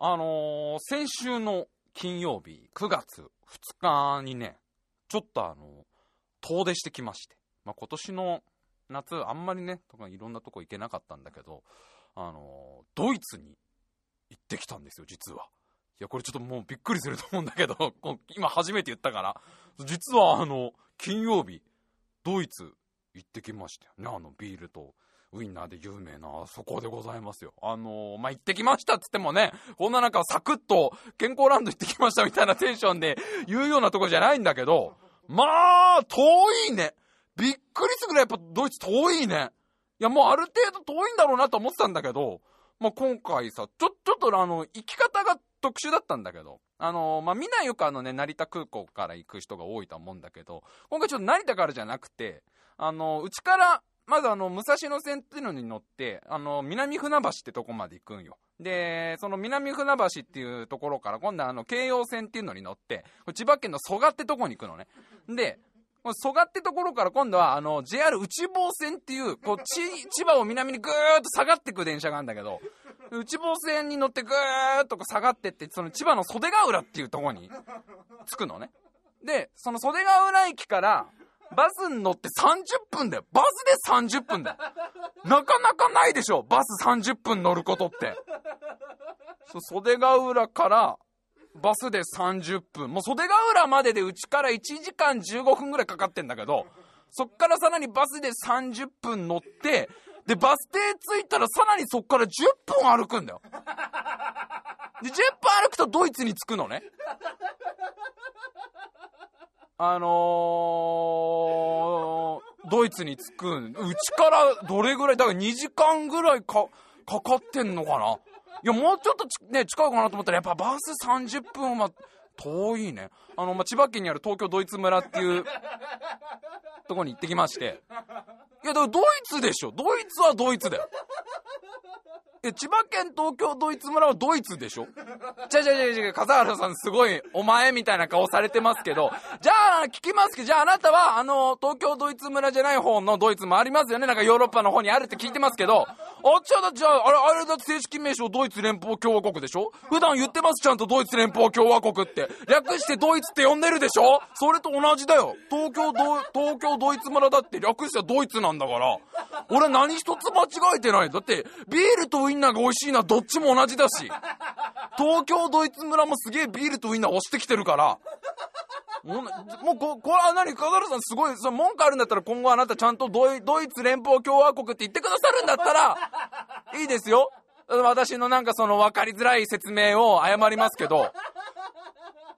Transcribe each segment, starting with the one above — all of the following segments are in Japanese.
あのー先週の金曜日、9月2日にね、ちょっとあの、遠出してきまして。まあ、今年の夏、あんまりね、とかいろんなとこ行けなかったんだけど、あのードイツに行ってきたんですよ、実は。いや、これちょっともうびっくりすると思うんだけど、今初めて言ったから、実はあの、金曜日、ドイツ行ってきましたよね、あのビールと。ウインナーで有名な、あそこでございますよ。あのーまあ、行ってきましたっつってもね、こんな中サクッと健康ランド行ってきましたみたいなテンションで言うようなとこじゃないんだけど、まあ、遠いね。びっくりするぐらいやっぱドイツ遠いね。いや、もうある程度遠いんだろうなと思ってたんだけど、まあ、今回さ、ちょ、ちょっとあの、行き方が特殊だったんだけど、あのまあ、みんなよくあのね、成田空港から行く人が多いと思うんだけど、今回ちょっと成田からじゃなくて、あの、うちから、まずあの、武蔵野線っていうのに乗って、あの、南船橋ってとこまで行くんよ。で、その南船橋っていうところから、今度はあの、京葉線っていうのに乗って、千葉県の蘇我ってとこに行くのね。で、蘇我ってところから今度はあの JR 内房線っていうこう千葉を南にぐーっと下がっていく電車があるんだけど内房線に乗ってぐーっとこう下がってってその千葉の袖ヶ浦っていうとこに着くのねでその袖ヶ浦駅からバスに乗って30分だよバスで30分だよなかなかないでしょバス30分乗ることってそう袖ヶ浦からバスで30分。もう袖ヶ浦まででうちから1時間15分ぐらいかかってんだけど、そっからさらにバスで30分乗って、で、バス停着いたらさらにそっから10分歩くんだよ。で、10分歩くとドイツに着くのね。あのー、ドイツに着くん。うちからどれぐらい、だから2時間ぐらいか、かかってんのかな？いや、もうちょっとね、近いかなと思ったら、やっぱバス30分は遠いね。あの、まあ、千葉県にある東京ドイツ村っていうとこに行ってきまして。いや、だからドイツでしょ。ドイツはドイツだよ。え、千葉県東京ドイツ村はドイツでしょ？じゃじゃじゃじゃ、笠原さんすごい、お前みたいな顔されてますけど、じゃあ、聞きますけど、じゃああなたは、あの、東京ドイツ村じゃない方のドイツもありますよね？なんかヨーロッパの方にあるって聞いてますけど、あ、じゃあ、じゃあ、あれ、あれだって正式名称ドイツ連邦共和国でしょ？普段言ってます、ちゃんとドイツ連邦共和国って。略してドイツって呼んでるでしょ？それと同じだよ。東京ド、東京ドイツ村だって略してはドイツなんだから。俺何一つ間違えてない。だって、ビールとウインナーが美味しいのはどっちも同じだし。東京ドイツ村もすげえビールとウインナー押してきてるから。もう、こ、これは何？笠原さんすごい、その文句あるんだったら今後あなたちゃんとドイドイツ連邦共和国って言ってくださるんだったら、いいですよ。私のなんかその分かりづらい説明を謝りますけど。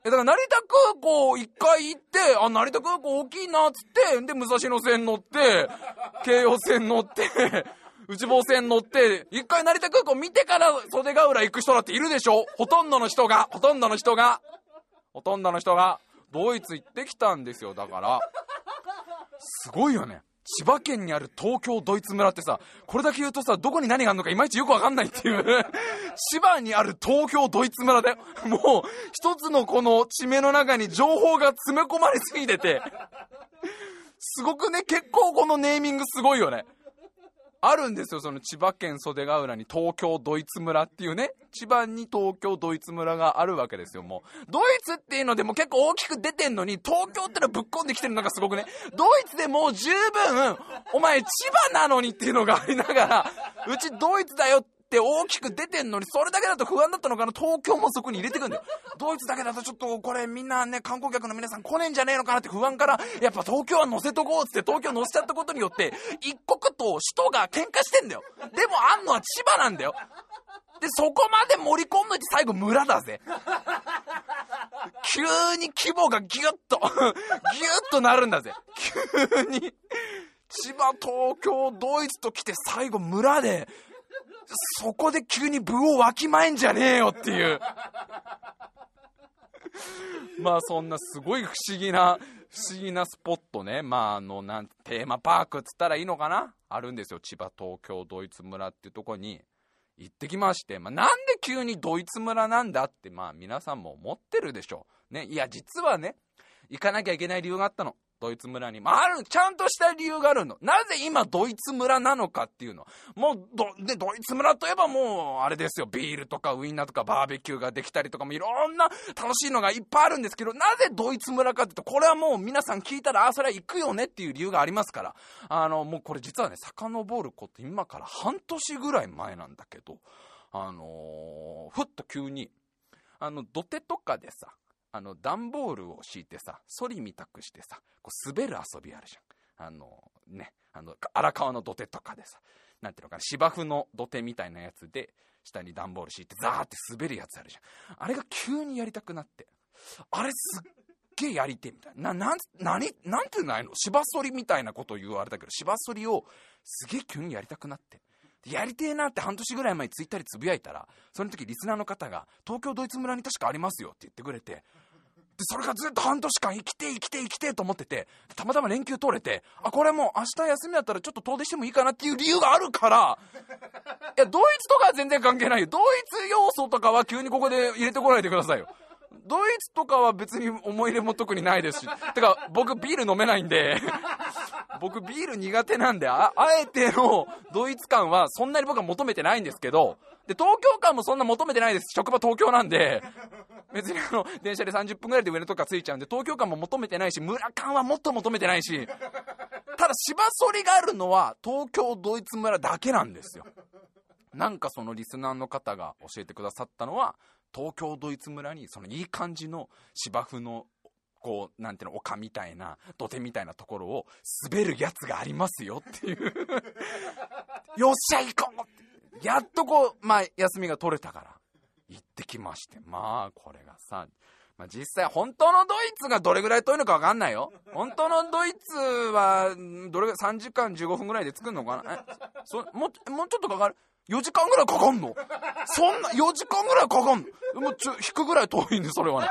え、だから成田空港一回行って、あ、成田空港大きいなっつって、で、武蔵野線乗って、京葉線乗って、内房線乗って、一回成田空港見てから袖ヶ浦行く人だっているでしょ？ほとんどの人が、ほとんどの人が、ほとんどの人が、ドイツ行ってきたんですよ、だから。すごいよね。千葉県にある東京ドイツ村ってさ、これだけ言うとさ、どこに何があるのかいまいちよくわかんないっていう。千葉にある東京ドイツ村だよ。もう、一つのこの地名の中に情報が詰め込まれすぎてて。すごくね、結構このネーミングすごいよね。あるんですよ、その千葉県袖ヶ浦に東京ドイツ村っていうね、千葉に東京ドイツ村があるわけですよ、もう。ドイツっていうのでも結構大きく出てんのに、東京ってのぶっ込んできてるのがすごくね、ドイツでもう十分、お前千葉なのにっていうのがありながら、うちドイツだよって大きく出てんのに、それだけだと不安だったのかな、東京もそこに入れてくんだよ。ドイツだけだとちょっとこれみんなね、観光客の皆さん来ねえんじゃねえのかなって不安から、やっぱ東京は乗せとこうっつって東京乗せちゃったことによって、一国と首都が喧嘩してんだよ。でもあんのは千葉なんだよ。で、そこまで盛り込むって最後村だぜ。急に規模がギュッと、ギュッとなるんだぜ。急に。千葉、東京、ドイツと来て最後村で、そこで急に部をわきまえんじゃねえよっていう。まあそんなすごい不思議な、不思議なスポットね。まああの、なんテーマパークっつったらいいのかな？あるんですよ。千葉、東京、ドイツ村っていうとこに行ってきまして。まあなんで急にドイツ村なんだって、まあ皆さんも思ってるでしょう。ね。いや、実はね、行かなきゃいけない理由があったの。ドイツ村に。まあ、る、ちゃんとした理由があるの。なぜ今ドイツ村なのかっていうの。もう、ど、で、ドイツ村といえばもう、あれですよ、ビールとかウインナーとかバーベキューができたりとかもいろんな楽しいのがいっぱいあるんですけど、なぜドイツ村かっていうと、これはもう皆さん聞いたら、あ、それは行くよねっていう理由がありますから。あの、もうこれ実はね、遡ること今から半年ぐらい前なんだけど、あのー、ふっと急に、あの、土手とかでさ、あの、段ボールを敷いてさ、ソリみたくしてさ、こう滑る遊びあるじゃん。あの、ね、あの、荒川の土手とかでさ、なんていうのかな、芝生の土手みたいなやつで、下に段ボール敷いてザーって滑るやつあるじゃん。あれが急にやりたくなって、あれすっげえやりてえみたいな。な、なん、何、なんてないの？芝反りみたいなことを言われたけど、芝反りをすげえ急にやりたくなって。やりてえなって半年ぐらい前にツイッターでつぶやいたら、その時リスナーの方が、東京ドイツ村に確かありますよって言ってくれて、それがずっと半年間生きて生きて生きてと思ってて、たまたま連休取れて、あ、これもう明日休みだったらちょっと遠出してもいいかなっていう理由があるから、いや、ドイツとかは全然関係ないよ。ドイツ要素とかは急にここで入れてこないでくださいよ。ドイツとかは別に思い入れも特にないですし。てか、僕ビール飲めないんで 僕ビール苦手なんで、あ、あえてのドイツ感はそんなに僕は求めてないんですけど、で、東京感もそんな求めてないです。職場東京なんで、別にあの、電車で30分ぐらいで上のとこから着いちゃうんで、東京感も求めてないし、村感はもっと求めてないし、ただ芝反りがあるのは東京ドイツ村だけなんですよ。なんかそのリスナーの方が教えてくださったのは、東京ドイツ村にそのいい感じの芝生のこう、なんていうの、丘みたいな、土手みたいなところを滑るやつがありますよっていうよっしゃ行こうってやっとこう、まあ、休みが取れたから、行ってきまして。まあ、これがさ、まあ、実際、本当のドイツがどれぐらい遠いのかわかんないよ。本当のドイツは、どれぐらい、3時間15分ぐらいで着くのかな？え？そもう、もうちょっとかかる ?4 時間ぐらいかかんの？そんな、4時間ぐらいかかんの？もうちょ、引くぐらい遠いんで、それはね。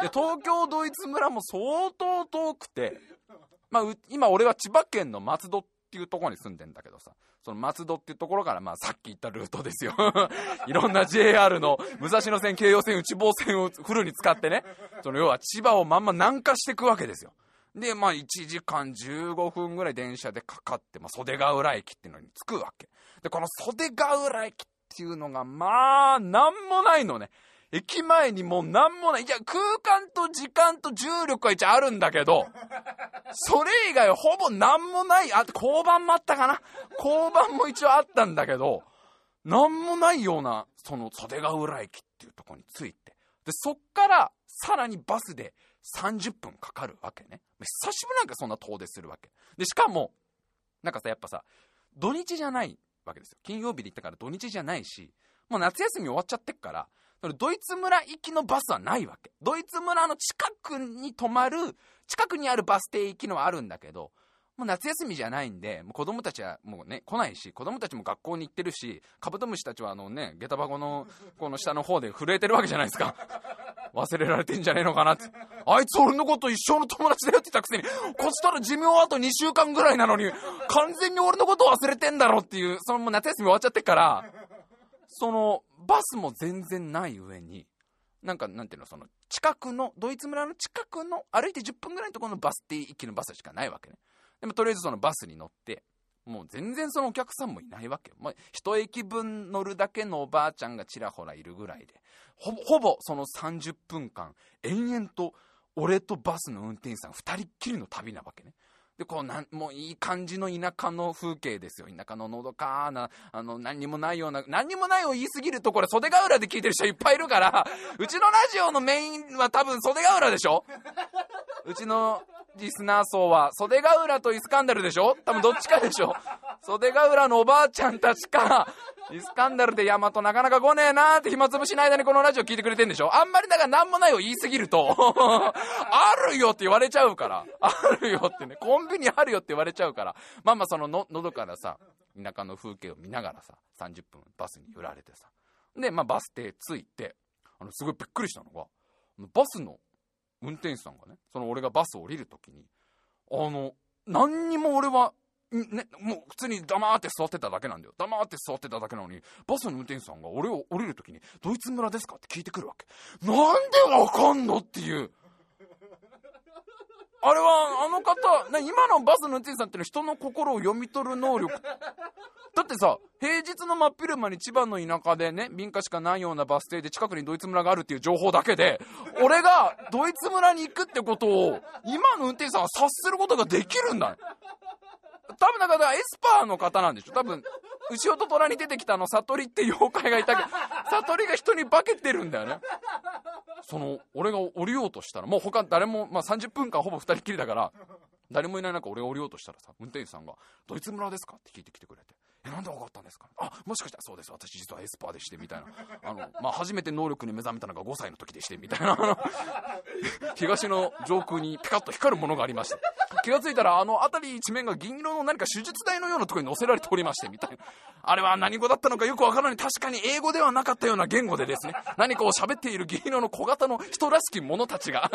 で、東京ドイツ村も相当遠くて、まあ、今俺は千葉県の松戸っっていうとこに住んでんだけどさ、その松戸っていうところから、まあさっき言ったルートですよ。いろんな JR の武蔵野線、京葉線、内房線をフルに使ってね、その要は千葉をまんま南下していくわけですよ。で、まあ1時間15分ぐらい電車でかかって、まあ袖ヶ浦駅っていうのに着くわけ。で、この袖ヶ浦駅っていうのが、まあ、なんもないのね。駅前にもうなんもない。いや、空間と時間と重力は一応あるんだけど、それ以外はほぼなんもない。あ、交番もあったかな交番も一応あったんだけど、なんもないような、その袖ヶ浦駅っていうとこに着いて。で、そっからさらにバスで30分かかるわけね。久しぶりなんかそんな遠出するわけ。で、しかも、なんかさ、やっぱさ、土日じゃないわけですよ。金曜日で行ったから土日じゃないし、もう夏休み終わっちゃってっから、ドイツ村行きのバスはないわけ。ドイツ村の近くに止まる、近くにあるバス停行きのはあるんだけど、もう夏休みじゃないんで、もう子供たちはもうね、来ないし、子供たちも学校に行ってるし、カブトムシたちはあのね、下駄箱のこの下の方で震えてるわけじゃないですか。忘れられてんじゃねえのかなって。あいつ俺のこと一生の友達だよって言ったくせに、こっちとら寿命あと2週間ぐらいなのに、完全に俺のこと忘れてんだろっていう、そのもう夏休み終わっちゃってから、その、バスも全然ない上に、なんか、なんていうの、その、近くの、ドイツ村の近くの、歩いて10分ぐらいのところのバス停行きのバスしかないわけね。でも、とりあえずそのバスに乗って、もう全然そのお客さんもいないわけよ。もう一駅分乗るだけのおばあちゃんがちらほらいるぐらいで、ほぼ、ほぼその30分間、延々と俺とバスの運転手さん二人っきりの旅なわけね。で、こう、なん、もういい感じの田舎の風景ですよ。田舎ののどかな、あの、何にもないような、何にもないを言いすぎるとこれ袖ヶ浦で聞いてる人いっぱいいるから、うちのラジオのメインは多分袖ヶ浦でしょ？うちのリスナー層は袖ヶ浦とイスカンダルでしょ？多分どっちかでしょ？袖ヶ浦のおばあちゃんたちか、イスカンダルでヤマトなかなか来ねえなーって暇つぶしの間にこのラジオ聞いてくれてんでしょ？あんまりだから何もないを言い過ぎるとあるよって言われちゃうから。あるよってね。コンビニあるよって言われちゃうから。まあまあそのの、喉からさ、田舎の風景を見ながらさ、30分バスに揺られてさ。で、まあバス停着いて、あの、すごいびっくりしたのが、バスの運転手さんがね、その俺がバスを降りるときに、あの、何にも俺はね、もう普通に黙って座ってただけなんだよ。黙って座ってただけなのに、バスの運転手さんが俺を降りるときに、ドイツ村ですか？って聞いてくるわけ。なんでわかんの？っていう。あれは、あの方、今のバスの運転手さんってのは人の心を読み取る能力。だってさ、平日の真っ昼間に千葉の田舎でね、民家しかないようなバス停で近くにドイツ村があるっていう情報だけで、俺がドイツ村に行くってことを、今の運転手さんは察することができるんだよ。多分だからエスパーの方なんでしょ？多分、うしおととらに出てきたあの悟りって妖怪がいたけど、悟りが人に化けてるんだよね。その、俺が降りようとしたら、もう他誰も、まあ30分間ほぼ2人きりだから、誰もいない中俺が降りようとしたらさ、運転手さんが、ドイツ村ですか？って聞いてきてくれて。なんで分かったんですか？あ、もしかしたらそうです。私実はエスパーでして、みたいな。あの、まあ、初めて能力に目覚めたのが5歳の時でして、みたいな。東の上空にピカッと光るものがありまして。気がついたら、あの辺り一面が銀色の何か手術台のようなところに乗せられておりまして、みたいな。あれは何語だったのかよくわからない。確かに英語ではなかったような言語でですね、何かを喋っている銀色の小型の人らしき者たちが、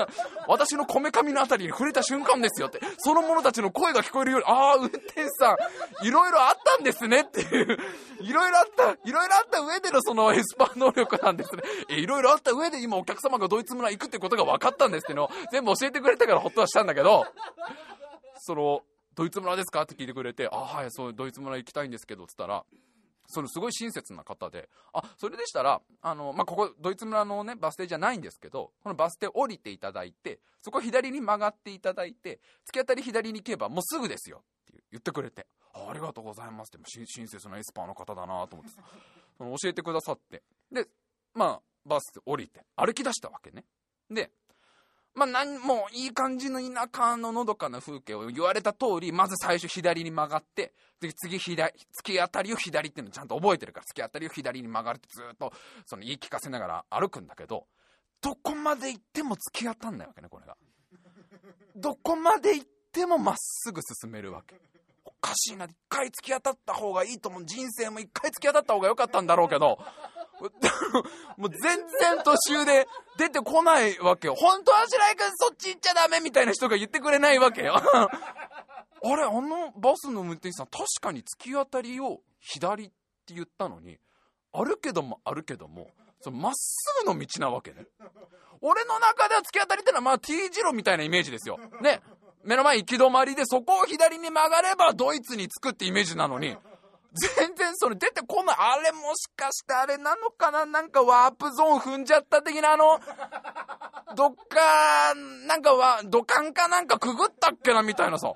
私のこめかみの辺りに触れた瞬間ですよって、その者たちの声が聞こえるように、ああ、運転手さん、いろいろあったんですねっていう、いろいろあった、いろいろあった上でのそのエスパー能力なんですね。え、いろいろあった上で今お客様がドイツ村行くってことが分かったんですっていうのを全部教えてくれたからほっとはしたんだけど、その、ドイツ村ですかって聞いてくれて、あ、はい、そう、ドイツ村行きたいんですけど、つったら、そのすごい親切な方で、あ、それでしたら、あの、まあ、ここ、ドイツ村のね、バス停じゃないんですけど、このバス停降りていただいて、そこ左に曲がっていただいて、突き当たり左に行けばもうすぐですよって言ってくれて、ありがとうございますって、親切なエスパーの方だなと思って、その教えてくださって、で、まあ、バス降りて、歩き出したわけね。で、まあ、なんもいい感じの田舎ののどかな風景を言われた通り、まず最初左に曲がって、で、次左、突き当たりを左っていうのちゃんと覚えてるから、突き当たりを左に曲がるってずっと、その言い聞かせながら歩くんだけど、どこまで行っても突き当たんないわけね、これが。どこまで行ってもまっすぐ進めるわけ。かしいな、一回突き当たった方がいいと思う。人生も一回突き当たった方が良かったんだろうけど、もう全然途中で出てこないわけよ。本当は白井君そっち行っちゃダメみたいな人が言ってくれないわけよ。あれ、あのバスの運転手さん確かに突き当たりを左って言ったのに、あるけどもあるけども、まっすぐの道なわけね。俺の中では突き当たりってのはまあ T 字路みたいなイメージですよ。ね。目の前行き止まりでそこを左に曲がればドイツに着くってイメージなのに、全然それ出てこない。あれもしかしてあれなのかな？なんかワープゾーン踏んじゃった的なあの、どっか、なんかは、土管かなんかくぐったっけなみたいなさ。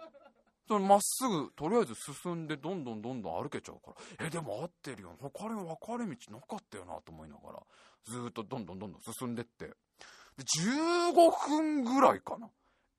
まっすぐ、とりあえず進んで、どんどんどんどん歩けちゃうから。え、でも合ってるよ。他に分かれ道なかったよなと思いながら、ずっとどんどんどんどん進んでって。で、15分ぐらいかな。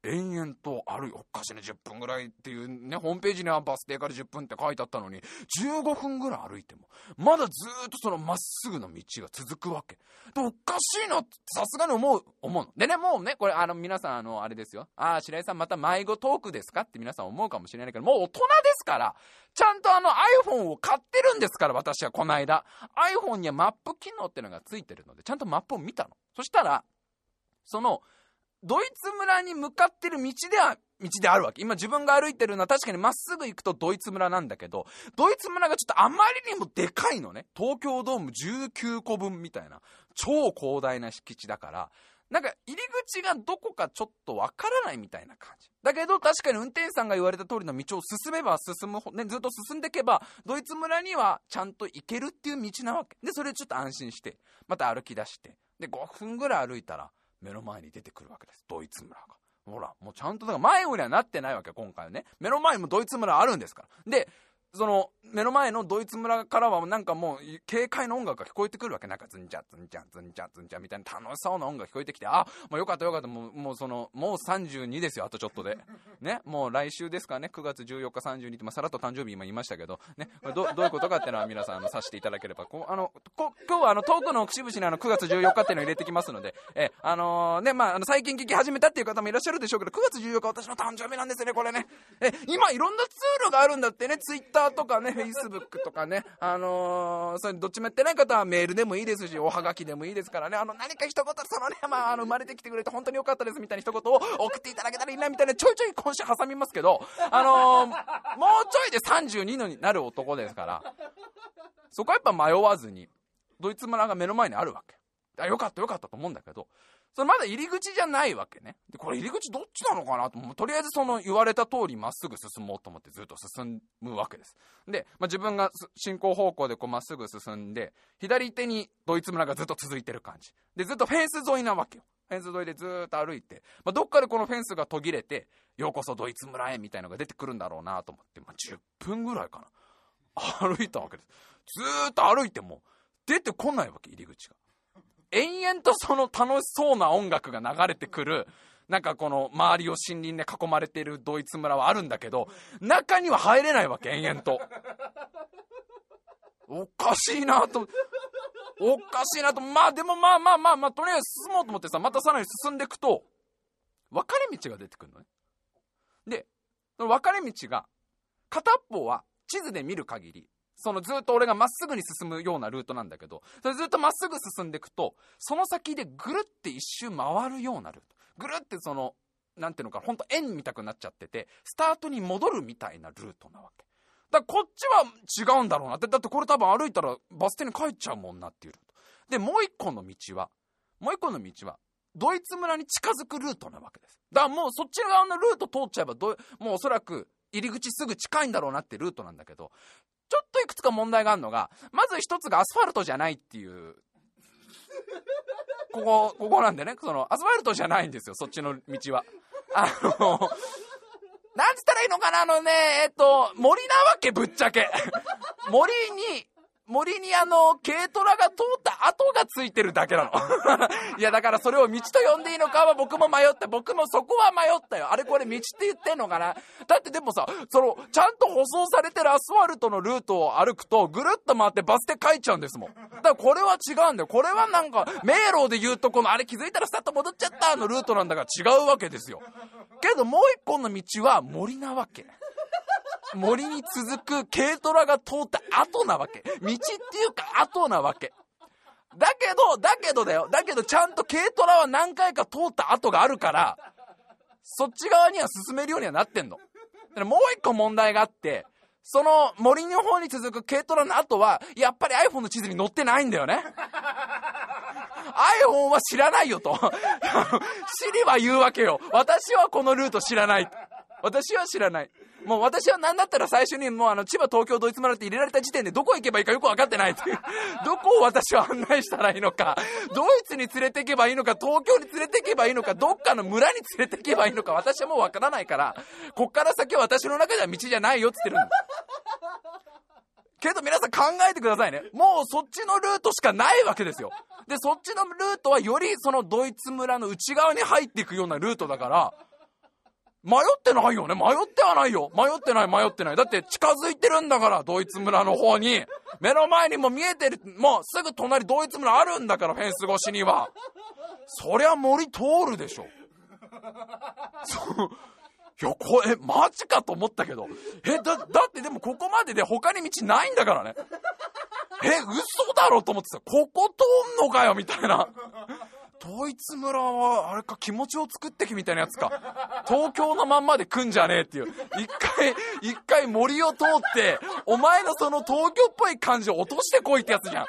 延々とあるおかしな10分ぐらいっていうね、ホームページにはバス停から10分って書いてあったのに、15分ぐらい歩いても、まだずっとそのまっすぐの道が続くわけ。で、おかしいなってさすがに思う、思うの。でね、もうね、これあの皆さんあの、あれですよ。ああ、白井さんまた迷子トークですか？って皆さん思うかもしれないけど、もう大人ですから、ちゃんとあの iPhone を買ってるんですから、私はこの間。iPhone にはマップ機能ってのがついてるので、ちゃんとマップを見たの。そしたら、その、ドイツ村に向かってる道では道であるわけ。今自分が歩いてるのは確かにまっすぐ行くとドイツ村なんだけど、ドイツ村がちょっとあまりにもでかいのね。東京ドーム19個分みたいな、超広大な敷地だから、なんか入り口がどこかちょっとわからないみたいな感じ。だけど確かに運転手さんが言われた通りの道を進めば進む、ね、ずっと進んでいけば、ドイツ村にはちゃんと行けるっていう道なわけ。で、それちょっと安心して、また歩き出して、で、5分ぐらい歩いたら、目の前に出てくるわけです。ドイツ村が。ほら、もうちゃんと、だから迷子にはなってないわけ、今回はね。目の前にもドイツ村あるんですから。で、その、目の前のドイツ村からはなんかもう、軽快な音楽が聞こえてくるわけ。なんか、ズンチャ、ズンチャ、ズンチャ、ズンチャみたいな楽しそうな音楽聞こえてきて、あ、もうよかったよかった、もう、もうその、もう32ですよ、あとちょっとで。ね、もう来週ですかね、9月14日32って、まあ、さらっと誕生日今言いましたけど、ね、どどういうことかっていうのは皆さん、あの、させていただければ、こあの、こ今日はあの、トークの節々にあの、9月14日っていうのを入れてきますので、え、あのー、ね、まあ、あの、最近聞き始めたっていう方もいらっしゃるでしょうけど、9月14日私の誕生日なんですよね、これね。え、今いろんなツールがあるんだってね、ツイッターとかね、フェイススブックとかね、あのー、それどっちもやってない方はメールでもいいですし、おはがきでもいいですからね、あの、何か一言、そのね、まあ、あの、生まれてきてくれて本当に良かったですみたいな一言を送っていただけたらいいなみたいな、ちょいちょい今週挟みますけど、あのー、もうちょいで32のになる男ですから、そこはやっぱ迷わずに、ドイツ村が目の前にあるわけ。あ、よかったよかったと思うんだけど、それまだ入り口じゃないわけね。で、これ入り口どっちなのかなと、とりあえずその言われた通りまっすぐ進もうと思ってずっと進むわけです。で、まあ、自分が進行方向でこうまっすぐ進んで、左手にドイツ村がずっと続いてる感じ。で、ずっとフェンス沿いなわけよ。フェンス沿いでずっと歩いて、まあ、どっかでこのフェンスが途切れて、ようこそドイツ村へみたいのが出てくるんだろうなと思って、まあ、10分ぐらいかな。歩いたわけです。ずーっと歩いても、出てこないわけ、入り口が。延々とその楽しそうな音楽が流れてくる、なんかこの周りを森林で囲まれているドイツ村はあるんだけど、中には入れないわけ、延々と。おかしいなと、おかしいなと、まあでもまあまあまあまあ、とりあえず進もうと思ってさ、またさらに進んでいくと、分かれ道が出てくるのね。で、その分かれ道が、片っぽは地図で見る限り、そのずっと俺がまっすぐに進むようなルートなんだけど、それずっとまっすぐ進んでいくと、その先でぐるって一周回るようなルート。ぐるってその、なんていうのか、ほんと円みたくなっちゃってて、スタートに戻るみたいなルートなわけ。だからこっちは違うんだろうなって。だってこれ多分歩いたらバス停に帰っちゃうもんなっていうルート。で、もう一個の道は、もう一個の道は、ドイツ村に近づくルートなわけです。だからもうそっち側のルート通っちゃえばもうおそらく入り口すぐ近いんだろうなってルートなんだけど、ちょっといくつか問題があるのが、まず一つがアスファルトじゃないっていう、ここ、ここなんでね、その、アスファルトじゃないんですよ、そっちの道は。あの、なんつったらいいのかな、あのね、えっと、森なわけ、ぶっちゃけ。森に、森にあの、軽トラが通った跡がついてるだけなの。いや、だからそれを道と呼んでいいのかは僕も迷った。僕もそこは迷ったよ。あれこれ道って言ってんのかなだってでもさ、その、ちゃんと舗装されてるアスファルトのルートを歩くと、ぐるっと回ってバス停帰っちゃうんですもん。だからこれは違うんだよ。これはなんか、迷路で言うとこの、あれ気づいたらスタッと戻っちゃったのルートなんだから違うわけですよ。けどもう一本の道は森なわけ。森に続く軽トラが通った後なわけ。道っていうか後なわけ。だけど、だけどだよ。だけどちゃんと軽トラは何回か通った後があるから、そっち側には進めるようにはなってんの。だからもう一個問題があって、その森の方に続く軽トラの後は、やっぱり iPhone の地図に載ってないんだよね。iPhone は知らないよと。シリは言うわけよ。私はこのルート知らない。私は知らない。もう私は何だったら最初にもうあの千葉東京ドイツ村って入れられた時点でどこ行けばいいかよく分かってないっていう。どこを私は案内したらいいのか、ドイツに連れて行けばいいのか、東京に連れて行けばいいのか、どっかの村に連れて行けばいいのか、私はもう分からないから、こっから先は私の中では道じゃないよって言ってるんだ。けど皆さん考えてくださいね。もうそっちのルートしかないわけですよ。で、そっちのルートはよりそのドイツ村の内側に入っていくようなルートだから、迷ってないよね？迷ってはないよ。迷ってない、迷ってない。だって近づいてるんだから、ドイツ村の方に。目の前にも見えてる、もうすぐ隣ドイツ村あるんだから、フェンス越しには。そりゃ森通るでしょ。そう。いや、これ、マジかと思ったけど。え、だ、だってでもここまでで他に道ないんだからね。え、嘘だろと思ってさ、ここ通んのかよみたいな。統一村は、あれか、気持ちを作ってきみたいなやつか。東京のまんまで来んじゃねえっていう。一回、一回森を通って、お前のその東京っぽい感じを落としてこいってやつじゃん。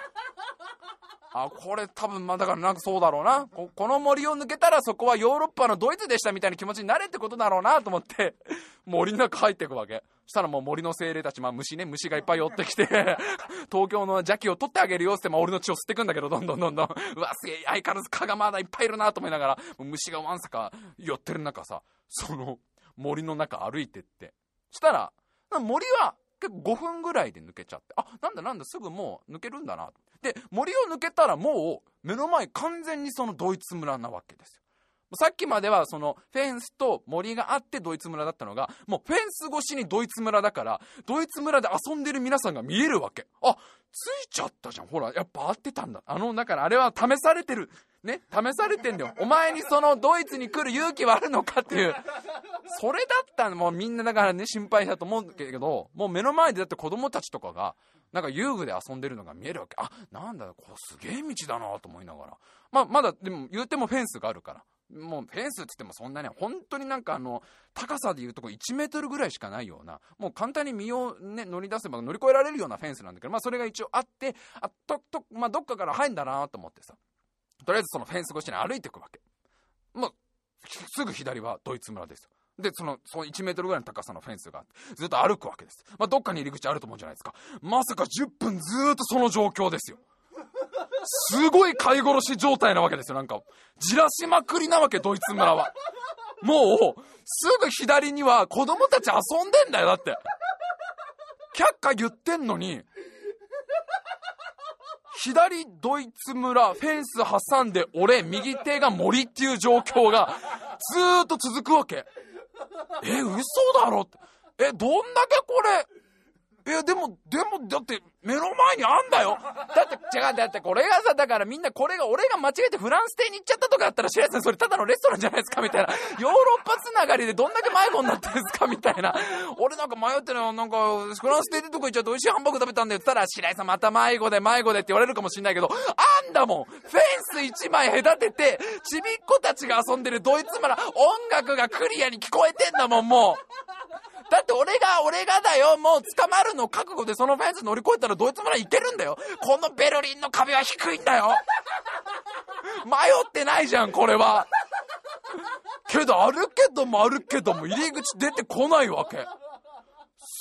あ、これ多分、まあだからなんかそうだろうなこ。この森を抜けたらそこはヨーロッパのドイツでしたみたいな気持ちになれってことだろうなと思って、森の中入っていくわけ。したらもう森の精霊たち、まあ虫ね、虫がいっぱい寄ってきて 東京の邪気を取ってあげるよって、まあ俺の血を吸ってくんだけど、どんどんどんどん、うわ、すげえ、相変わらず蚊がまだいっぱいいるなと思いながら、虫がわんさか寄ってる中さ、その森の中歩いてって。したら、森は結構5分ぐらいで抜けちゃって、あ、なんだなんだ、すぐもう抜けるんだな。で、森を抜けたらもう目の前完全にそのドイツ村なわけですよ。さっきまではそのフェンスと森があってドイツ村だったのが、もうフェンス越しにドイツ村だから、ドイツ村で遊んでる皆さんが見えるわけ。あ、ついちゃったじゃん。ほら、やっぱ合ってたんだ。あの、だからあれは試されてる。ね、試されてんだよ。お前にそのドイツに来る勇気はあるのかっていう。それだったらもうみんなだからね、心配だと思うけど、もう目の前でだって子供たちとかが、なんか遊具で遊んでるのが見えるわけ。あ、なんだ、これすげえ道だなと思いながら。まあ、まだ、でも言うてもフェンスがあるから。もうフェンスって言ってもそんなね、本当になんかあの、高さで言うとこ1メートルぐらいしかないような、もう簡単に身をね、乗り出せば乗り越えられるようなフェンスなんだけど、まあそれが一応あって、あ、と、と、まあどっかから入んだなと思ってさ。とりあえずそのフェンス越しに歩いていくわけ。もう、すぐ左はドイツ村ですよ。で、その、その1メートルぐらいの高さのフェンスがあって、ずっと歩くわけです。まあ、どっかに入り口あると思うじゃないですか。まさか10分ずーっとその状況ですよ。すごい飼い殺し状態なわけですよ、なんか。じらしまくりなわけ、ドイツ村は。もう、すぐ左には子供たち遊んでんだよ、だって。却下言ってんのに、左ドイツ村、フェンス挟んで俺、右手が森っていう状況が、ずーっと続くわけ。え、嘘だろって。え、どんだけこれ、え、でも、でも、だって、目の前にあんだよだって、違う、だってこれがさ、だからみんなこれが、俺が間違えてフランス邸に行っちゃったとかだったら、白石さんそれただのレストランじゃないですかみたいな。ヨーロッパつながりでどんだけ迷子になってるんですかみたいな。俺なんか迷ってるの、なんか、フランス邸でとこ行っちゃって美味しいハンバーグ食べたんだよって言ったら、白石さんまた迷子で迷子でって言われるかもしんないけど、あんだもんフェンス一枚隔てて、ちびっ子たちが遊んでるドイツ村、音楽がクリアに聞こえてんだもん、もう。だって俺が、俺がだよ、もう捕まるの覚悟でそのフェンス乗り越えたらドイツ村行けるんだよ。このベルリンの壁は低いんだよ。迷ってないじゃん、これは。けど、あるけどもあるけども、入り口出てこないわけ。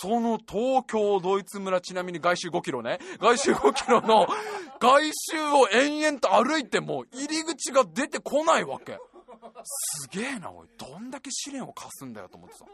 その東京ドイツ村、ちなみに外周5キロね。外周5キロの外周を延々と歩いても入り口が出てこないわけ。すげえな、おい。どんだけ試練を課すんだよと思ってさ。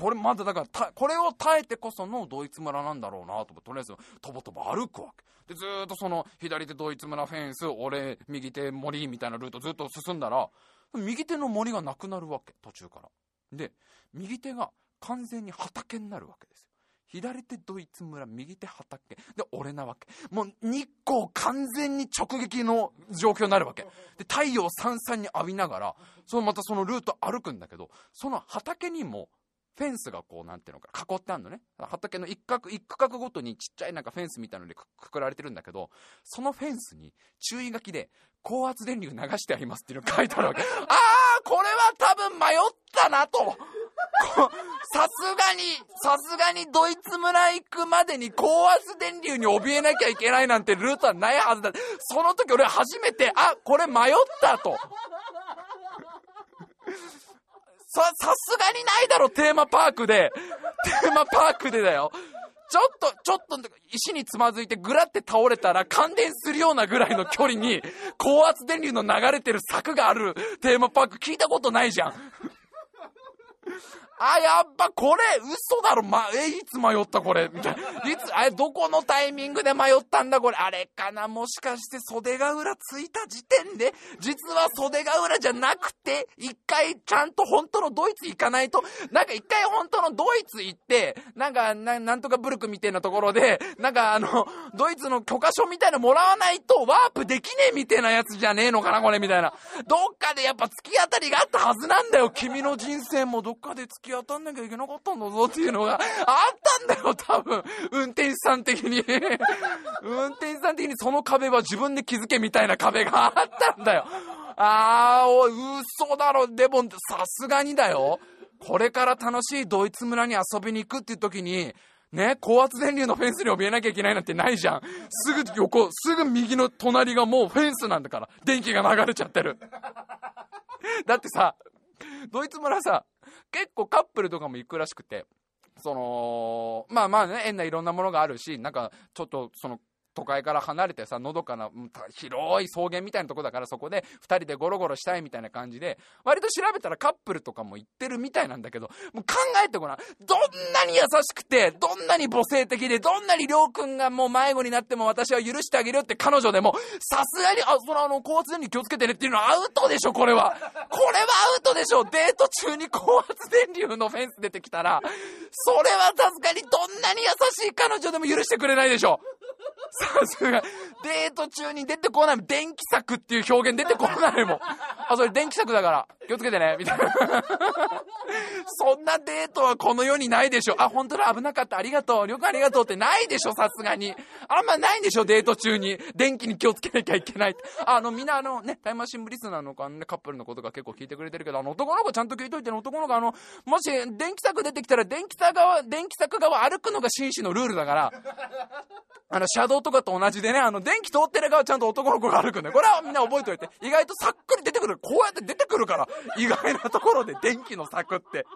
これまだだからこれを耐えてこそのドイツ村なんだろうなととりあえずとぼとぼ歩くわけ。でずっとその左手ドイツ村フェンス俺右手森みたいなルートずっと進んだら右手の森がなくなるわけ途中から。で右手が完全に畑になるわけですよ。左手ドイツ村右手畑。で俺なわけ。もう日光完全に直撃の状況になるわけ。で太陽さんさんに浴びながらそのまたそのルート歩くんだけどその畑にもフェンスがこう、なんていうのか、囲ってあるのね。畑の一角、一区画ごとにちっちゃいなんかフェンスみたいなのでくくられてるんだけど、そのフェンスに注意書きで、高圧電流流してありますっていうのが書いてあるわけ。あー、これは多分迷ったなと。さすがに、さすがにドイツ村行くまでに高圧電流に怯えなきゃいけないなんてルートはないはずだ。その時俺初めて、あ、これ迷ったと。さ、さすがにないだろ、テーマパークで。テーマパークでだよ。ちょっと、ちょっと、石につまずいてぐらって倒れたら感電するようなぐらいの距離に、高圧電流の流れてる柵があるテーマパーク聞いたことないじゃん。あ、やっぱこれ、嘘だろ、ま、え、いつ迷ったこれ、みたいな。いつ、あれ、どこのタイミングで迷ったんだこれ、あれかな、もしかして袖ヶ浦ついた時点で、実は袖ヶ浦じゃなくて、一回ちゃんと本当のドイツ行かないと、なんか一回本当のドイツ行って、なんか、ななんとかブルクみたいなところで、なんかあの、ドイツの許可証みたいなもらわないとワープできねえみたいなやつじゃねえのかな、これ、みたいな。どっかでやっぱ突き当たりがあったはずなんだよ、君の人生もどっかで突きき当たんなきゃいけなかったんだぞっていうのがあったんだよ、多分。運転手さん的に運転手さん的にその壁は自分で気づけみたいな壁があったんだよ。あー、おい、嘘だろ。でも、さすがにだよ。これから楽しいドイツ村に遊びに行くっていう時に、ね、高圧電流のフェンスに怯えなきゃいけないなんてないじゃん。すぐ横、すぐ右の隣がもうフェンスなんだから。電気が流れちゃってる。だってさ、ドイツ村さ、結構カップルとかも行くらしくて、その、まあまあね、変ないろんなものがあるし、なんか、ちょっと、その、都会から離れてさ、のどかな、広い草原みたいなとこだからそこで2人でゴロゴロしたいみたいな感じで、割と調べたらカップルとかも行ってるみたいなんだけど、もう考えてごらん。どんなに優しくて、どんなに母性的で、どんなにりょうくんがもう迷子になっても私は許してあげるって彼女でも、さすがに、あ、そのあの、高圧電流気をつけてねっていうのはアウトでしょ、これは。これはアウトでしょ。デート中に高圧電流のフェンス出てきたら、それはさすがにどんなに優しい彼女でも許してくれないでしょ。さすが、デート中に出てこないもん。電気柵っていう表現出てこないもん。あ、それ電気柵だから、気をつけてね、みたいな。そんなデートはこの世にないでしょ。あ、本当だ、危なかった、ありがとう、旅行ありがとうってないでしょ、さすがに。あんまないんでしょ、デート中に。電気に気をつけなきゃいけない。あの、みんなあのね、タイムマシンブリスナーのあの、ね、カップルのことが結構聞いてくれてるけど、あの、男の子ちゃんと聞いといて、男の子あの、もし電気柵出てきたら、電気柵側、電気柵側歩くのが紳士のルールだから、あの、車道とかと同じでね、あの、電気通ってる側ちゃんと男の子が歩くんだよ。これはみんな覚えておいて。意外とさっくり出てくる。こうやって出てくるから。意外なところで電気の柵って。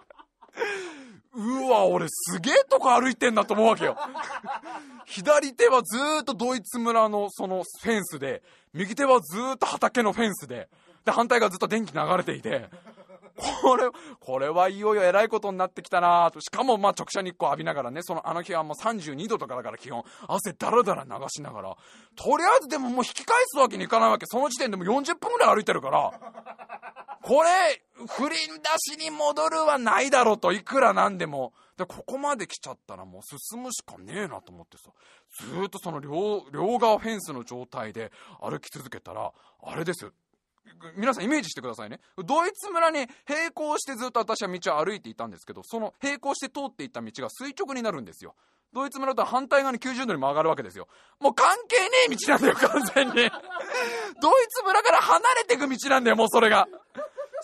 うわ、俺すげえとこ歩いてんだと思うわけよ。左手はずーっとドイツ村のそのフェンスで、右手はずーっと畑のフェンスで、で、反対がずっと電気流れていて、これ、これはいよいよ偉いことになってきたなと。しかも、ま、直射日光浴びながらね、その、あの日はもう32度とかだから基本、汗だらだら流しながら、とりあえずでももう引き返すわけにいかないわけ。その時点でも40分ぐらい歩いてるから、これ、振り出しに戻るはないだろうと、いくらなんでも。で、ここまで来ちゃったらもう進むしかねえなと思ってさ、ずっとその両、両側フェンスの状態で歩き続けたら、あれですよ。皆さんイメージしてくださいね。ドイツ村に並行してずっと私は道を歩いていたんですけど、その並行して通っていった道が垂直になるんですよ。ドイツ村と反対側に90度に曲がるわけですよ。もう関係ねえ道なんだよ、完全に。ドイツ村から離れていく道なんだよ、もうそれが。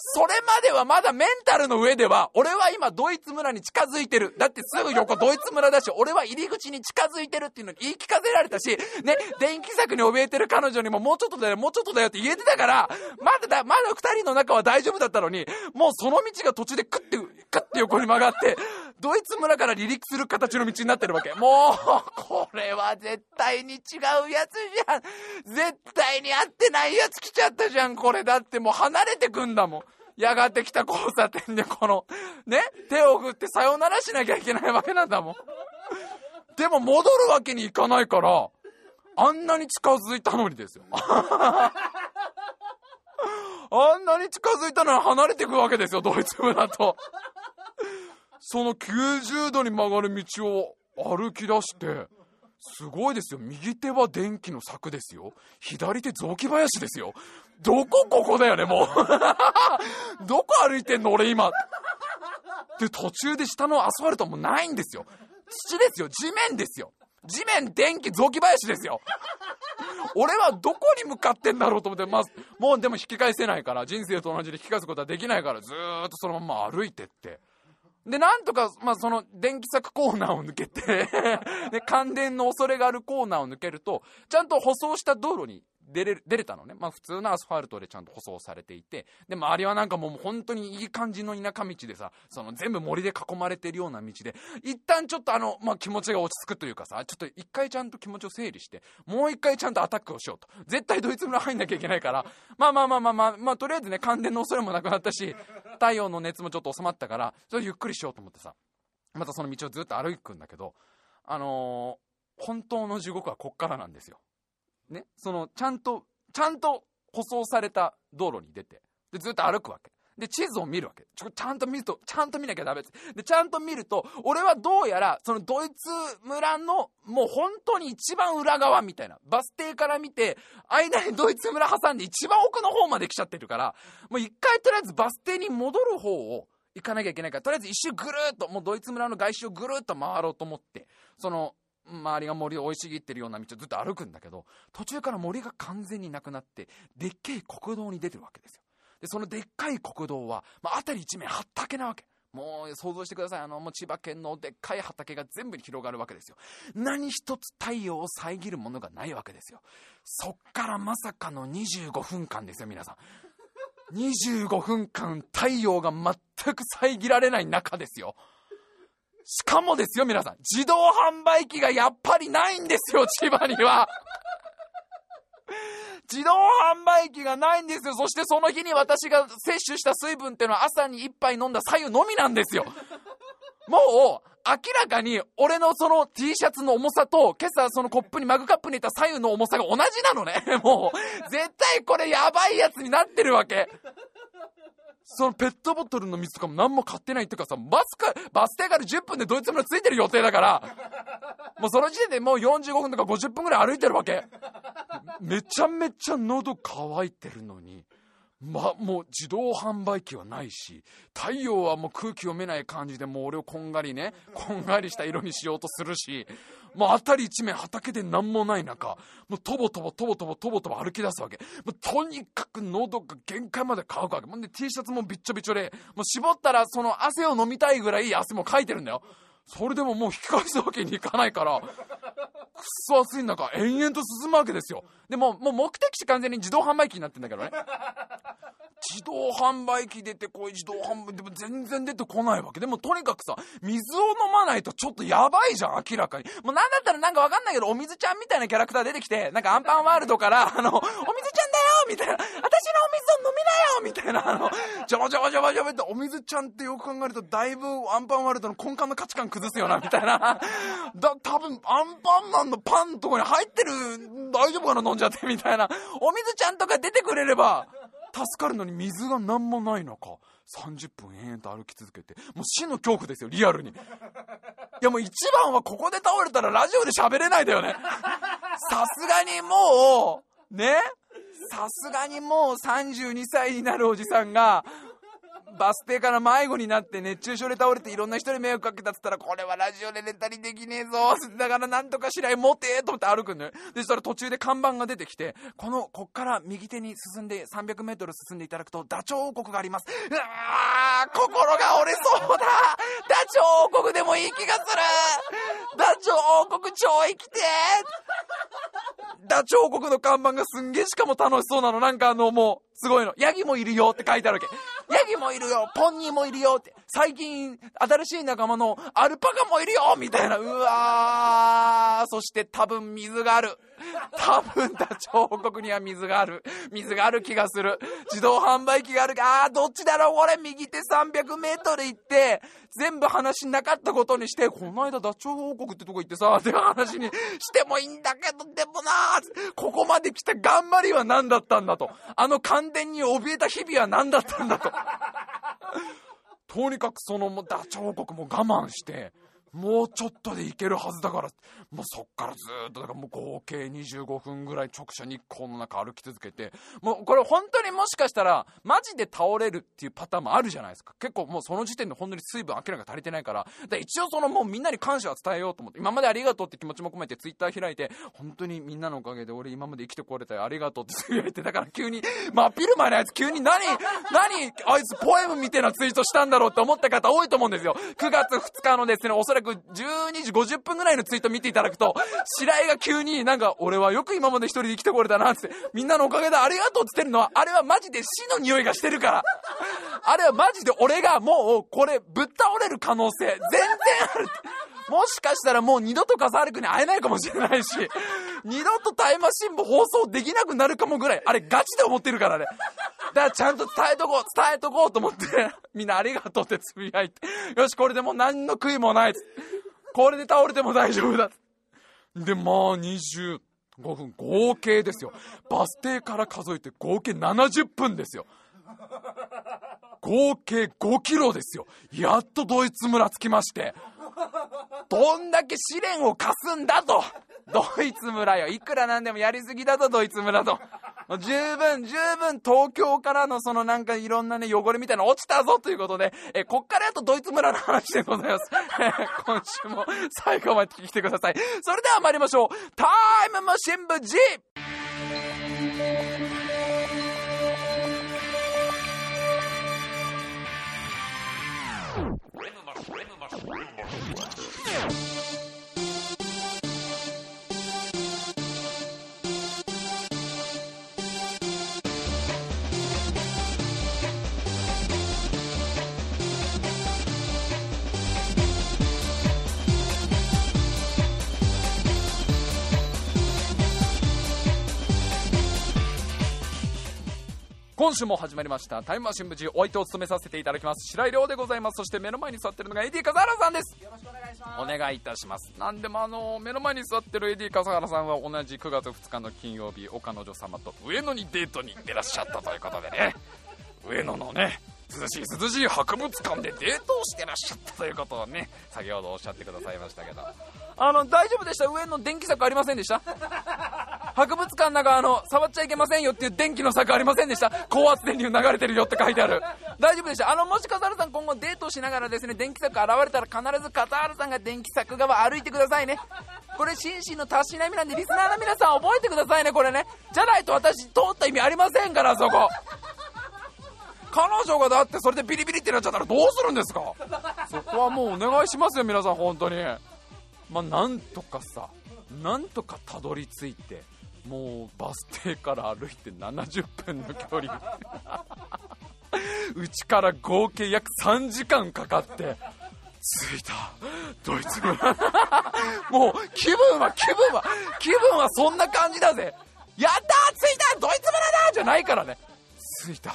それまではまだメンタルの上では、俺は今ドイツ村に近づいてる。だってすぐ横ドイツ村だし、俺は入り口に近づいてるっていうのに言い聞かせられたし、ね、電気柵に怯えてる彼女にももうちょっとだよ、もうちょっとだよって言えてたから、まだだ、まだ二人の中は大丈夫だったのに、もうその道が途中でクッて、クッて横に曲がって、ドイツ村から離陸する形の道になってるわけ。もう、これは絶対に違うやつじゃん。絶対に合ってないやつ来ちゃったじゃん、これ。だってもう離れてくんだもん。やがてきた交差点でこの、ね、手を振ってさよならしなきゃいけないわけなんだもん。でも戻るわけにいかないから、あんなに近づいたのにですよ。あんなに近づいたのに離れてくわけですよ、ドイツ村と。その90度に曲がる道を歩き出して、すごいですよ。右手は電気の柵ですよ。左手雑木林ですよ。どこここだよね、もう。どこ歩いてんの俺今。で、途中で下のアスファルトもないんですよ。土ですよ。地面ですよ。地面、電気、雑木林ですよ。俺はどこに向かってんだろうと思って、まあ、もうでも引き返せないから、人生と同じで引き返すことはできないから、ずーっとそのまま歩いてって。で、なんとか、まあ、その、電気柵コーナーを抜けて で、感電の恐れがあるコーナーを抜けると、ちゃんと舗装した道路に出れる、出れたのね。まあ普通のアスファルトでちゃんと舗装されていて、で、周りはなんかもう本当にいい感じの田舎道でさ、その全部森で囲まれてるような道で、一旦ちょっとあの、まあ気持ちが落ち着くというかさ、ちょっと一回ちゃんと気持ちを整理して、もう一回ちゃんとアタックをしようと。絶対ドイツ村入んなきゃいけないから、まあまあまあまあまあ、まあとりあえずね、感電の恐れもなくなったし、太陽の熱もちょっと収まったから、それゆっくりしようと思ってさ、またその道をずっと歩くんだけど、あのー、本当の地獄はこっからなんですよ。ね、その、ちゃんとちゃんと舗装された道路に出て、で、ずっと歩くわけ。で、地図を見るわけ。ちょ、ちゃんと見ると、ちゃんと見なきゃダメです。で、ちゃんと見ると、俺はどうやら、そのドイツ村の、もう本当に一番裏側みたいな。バス停から見て、間にドイツ村挟んで一番奥の方まで来ちゃってるから、もう一回とりあえずバス停に戻る方を行かなきゃいけないから、とりあえず一周ぐるっと、もうドイツ村の外周をぐるっと回ろうと思って、その、周りが森を生い茂ってるような道をずっと歩くんだけど、途中から森が完全になくなって、でっけえ国道に出てるわけですよ。で、そのでっかい国道は、まあ、辺り一面畑なわけ。もう想像してください。あの、もう千葉県のでっかい畑が全部に広がるわけですよ。何一つ太陽を遮るものがないわけですよ。そっからまさかの25分間ですよ、皆さん。25分間太陽が全く遮られない中ですよ。しかもですよ、皆さん。自動販売機がやっぱりないんですよ、千葉には。自動販売機がないんですよ。そしてその日に私が摂取した水分っていうのは朝に一杯飲んだ左右のみなんですよ。もう、明らかに俺のその T シャツの重さと今朝そのコップにマグカップにいた左右の重さが同じなのね。もう、絶対これやばいやつになってるわけ。そのペットボトルの水とかも何も買ってないっていうかさ、バスか、バス停から10分でドイツ村ついてる予定だから、もうその時点でもう45分とか50分ぐらい歩いてるわけ。めちゃめちゃ喉乾いてるのに、ま、もう自動販売機はないし、太陽はもう空気読めない感じでもう俺をこんがりね、こんがりした色にしようとするし、もう辺り一面畑で何もない中、もうとぼとぼとぼとぼとぼとぼ歩き出すわけ。もうとにかく喉が限界まで乾くわけ。もうで T シャツもびっちょびちょで、もう絞ったらその汗を飲みたいぐらい汗もかいてるんだよ。それでももう引き返すわけにいかないから、くっそ暑い中、延々と進むわけですよ。でも、もう目的地完全に自動販売機になってんだけどね。自動販売機出てこい自動販売でも全然出てこないわけでもとにかくさ水を飲まないとちょっとやばいじゃん明らかにもうなんだったらなんかわかんないけどお水ちゃんみたいなキャラクター出てきてなんかアンパンワールドからあのお水ちゃんだよみたいな私のお水を飲みなよみたいなあのジャバジャバジャバジャバってお水ちゃんってよく考えるとだいぶアンパンワールドの根幹の価値観崩すよなみたいな。だ多分アンパンマンのパンとこに入ってる大丈夫かな飲んじゃってみたいな。お水ちゃんとか出てくれれば助かるのに水が何もない中30分延々と歩き続けてもう死の恐怖ですよリアルに。いやもう一番はここで倒れたらラジオで喋れないだよね。さすがにもうね？さすがにもう32歳になるおじさんがバス停から迷子になって熱中症で倒れていろんな人に迷惑かけたっつったらこれはラジオで寝たりできねえぞ。だからなんとかしない持てと思って歩くんだよ。でそしたら途中で看板が出てきてこのこっから右手に進んで 300m 進んでいただくとダチョウ王国があります。うわー心が折れそうだ。ダチョウ王国でもいい気がする。ダチョウ王国超生きて。ダチョウ王国の看板がすんげえしかも楽しそうなの。なんかあのもうすごいの。ヤギもいるよって書いてあるわけ。ヤギもいるよ。ポンニーもいるよって。最近新しい仲間のアルパカもいるよみたいな。うわー。そして多分水がある。多分ダチョウ王国には水がある。水がある気がする。自動販売機がある。あーどっちだろう？俺右手 300m 行って全部話なかったことにしてこの間ダチョウ王国ってとこ行ってさって話にしてもいいんだけどでもなここまで来た頑張りは何だったんだと。あの感電に怯えた日々は何だったんだと。とにかくそのダチョウ王国も我慢してもうちょっとで行けるはずだから。もうそっからずっとだからもう合計25分ぐらい直射日光の中歩き続けて。もうこれ本当にもしかしたらマジで倒れるっていうパターンもあるじゃないですか。結構もうその時点で本当に水分明らかに足りてないから。で一応そのもうみんなに感謝は伝えようと思って。今までありがとうって気持ちも込めてツイッター開いて本当にみんなのおかげで俺今まで生きてこれたよありがとうってつぶやいてだから急に真っ昼前のやつ急に何何あいつポエムみたいなツイートしたんだろうって思った方多いと思うんですよ。9月2日のですねおそらく12時50分ぐらいのツイート見ていただくと白井が急になんか俺はよく今まで一人で生きてこれたなってみんなのおかげでありがとうって言ってるのはあれはマジで死の匂いがしてるから。あれはマジで俺がもうこれぶっ倒れる可能性全然ある。もしかしたらもう二度と笠原君に会えないかもしれないし二度とタイマシン部放送できなくなるかもぐらいあれガチで思ってるからね。だからちゃんと伝えとこう伝えとこうと思って みんなありがとうってつぶやいてよしこれでもう何の悔いもないこれで倒れても大丈夫だでまあ25分合計ですよ。バス停から数えて合計70分ですよ。合計5キロですよ。やっとドイツ村着きまして。どんだけ試練を課すんだと。ドイツ村よ。いくらなんでもやりすぎだとドイツ村と。十分十分東京からのそのなんかいろんなね汚れみたいなの落ちたぞということで。えこっからやっとドイツ村の話でございます。今週も最後まで聞いてください。それでは参りましょう。タイムマシン部 G Podcast. 今週も始まりました。タイムマシン部 G お相手を務めさせていただきます。白井亮でございます。そして目の前に座ってるのが AD 笠原さんです。よろしくお願いします。お願いいたします。なんでもあの目の前に座ってる AD 笠原さんは同じ9月2日の金曜日お彼女様と上野にデートに出らっしゃったということでね。上野のね涼しい涼しい博物館でデートをしてらっしゃったということをね先ほどおっしゃってくださいましたけど。あの大丈夫でした？上の電気柵ありませんでした？博物館なんかあの触っちゃいけませんよっていう電気の柵ありませんでした？高圧電流流れてるよって書いてある。大丈夫でした？あのもし笠原さん今後デートしながらですね電気柵現れたら必ず笠原さんが電気柵側歩いてくださいね。これ紳士のたしなみなんでリスナーの皆さん覚えてくださいねこれね。じゃないと私通った意味ありませんからそこ。彼女がだってそれでビリビリってなっちゃったらどうするんですか？そこはもうお願いしますよ皆さん本当に。まあなんとかさなんとかたどり着いてもうバス停から歩いて70分の距離。うちから合計約3時間かかって着いた。ドイツ村 もう気分は気分は気分はそんな感じだぜ。やった着いたドイツ村だじゃないからね。着いた。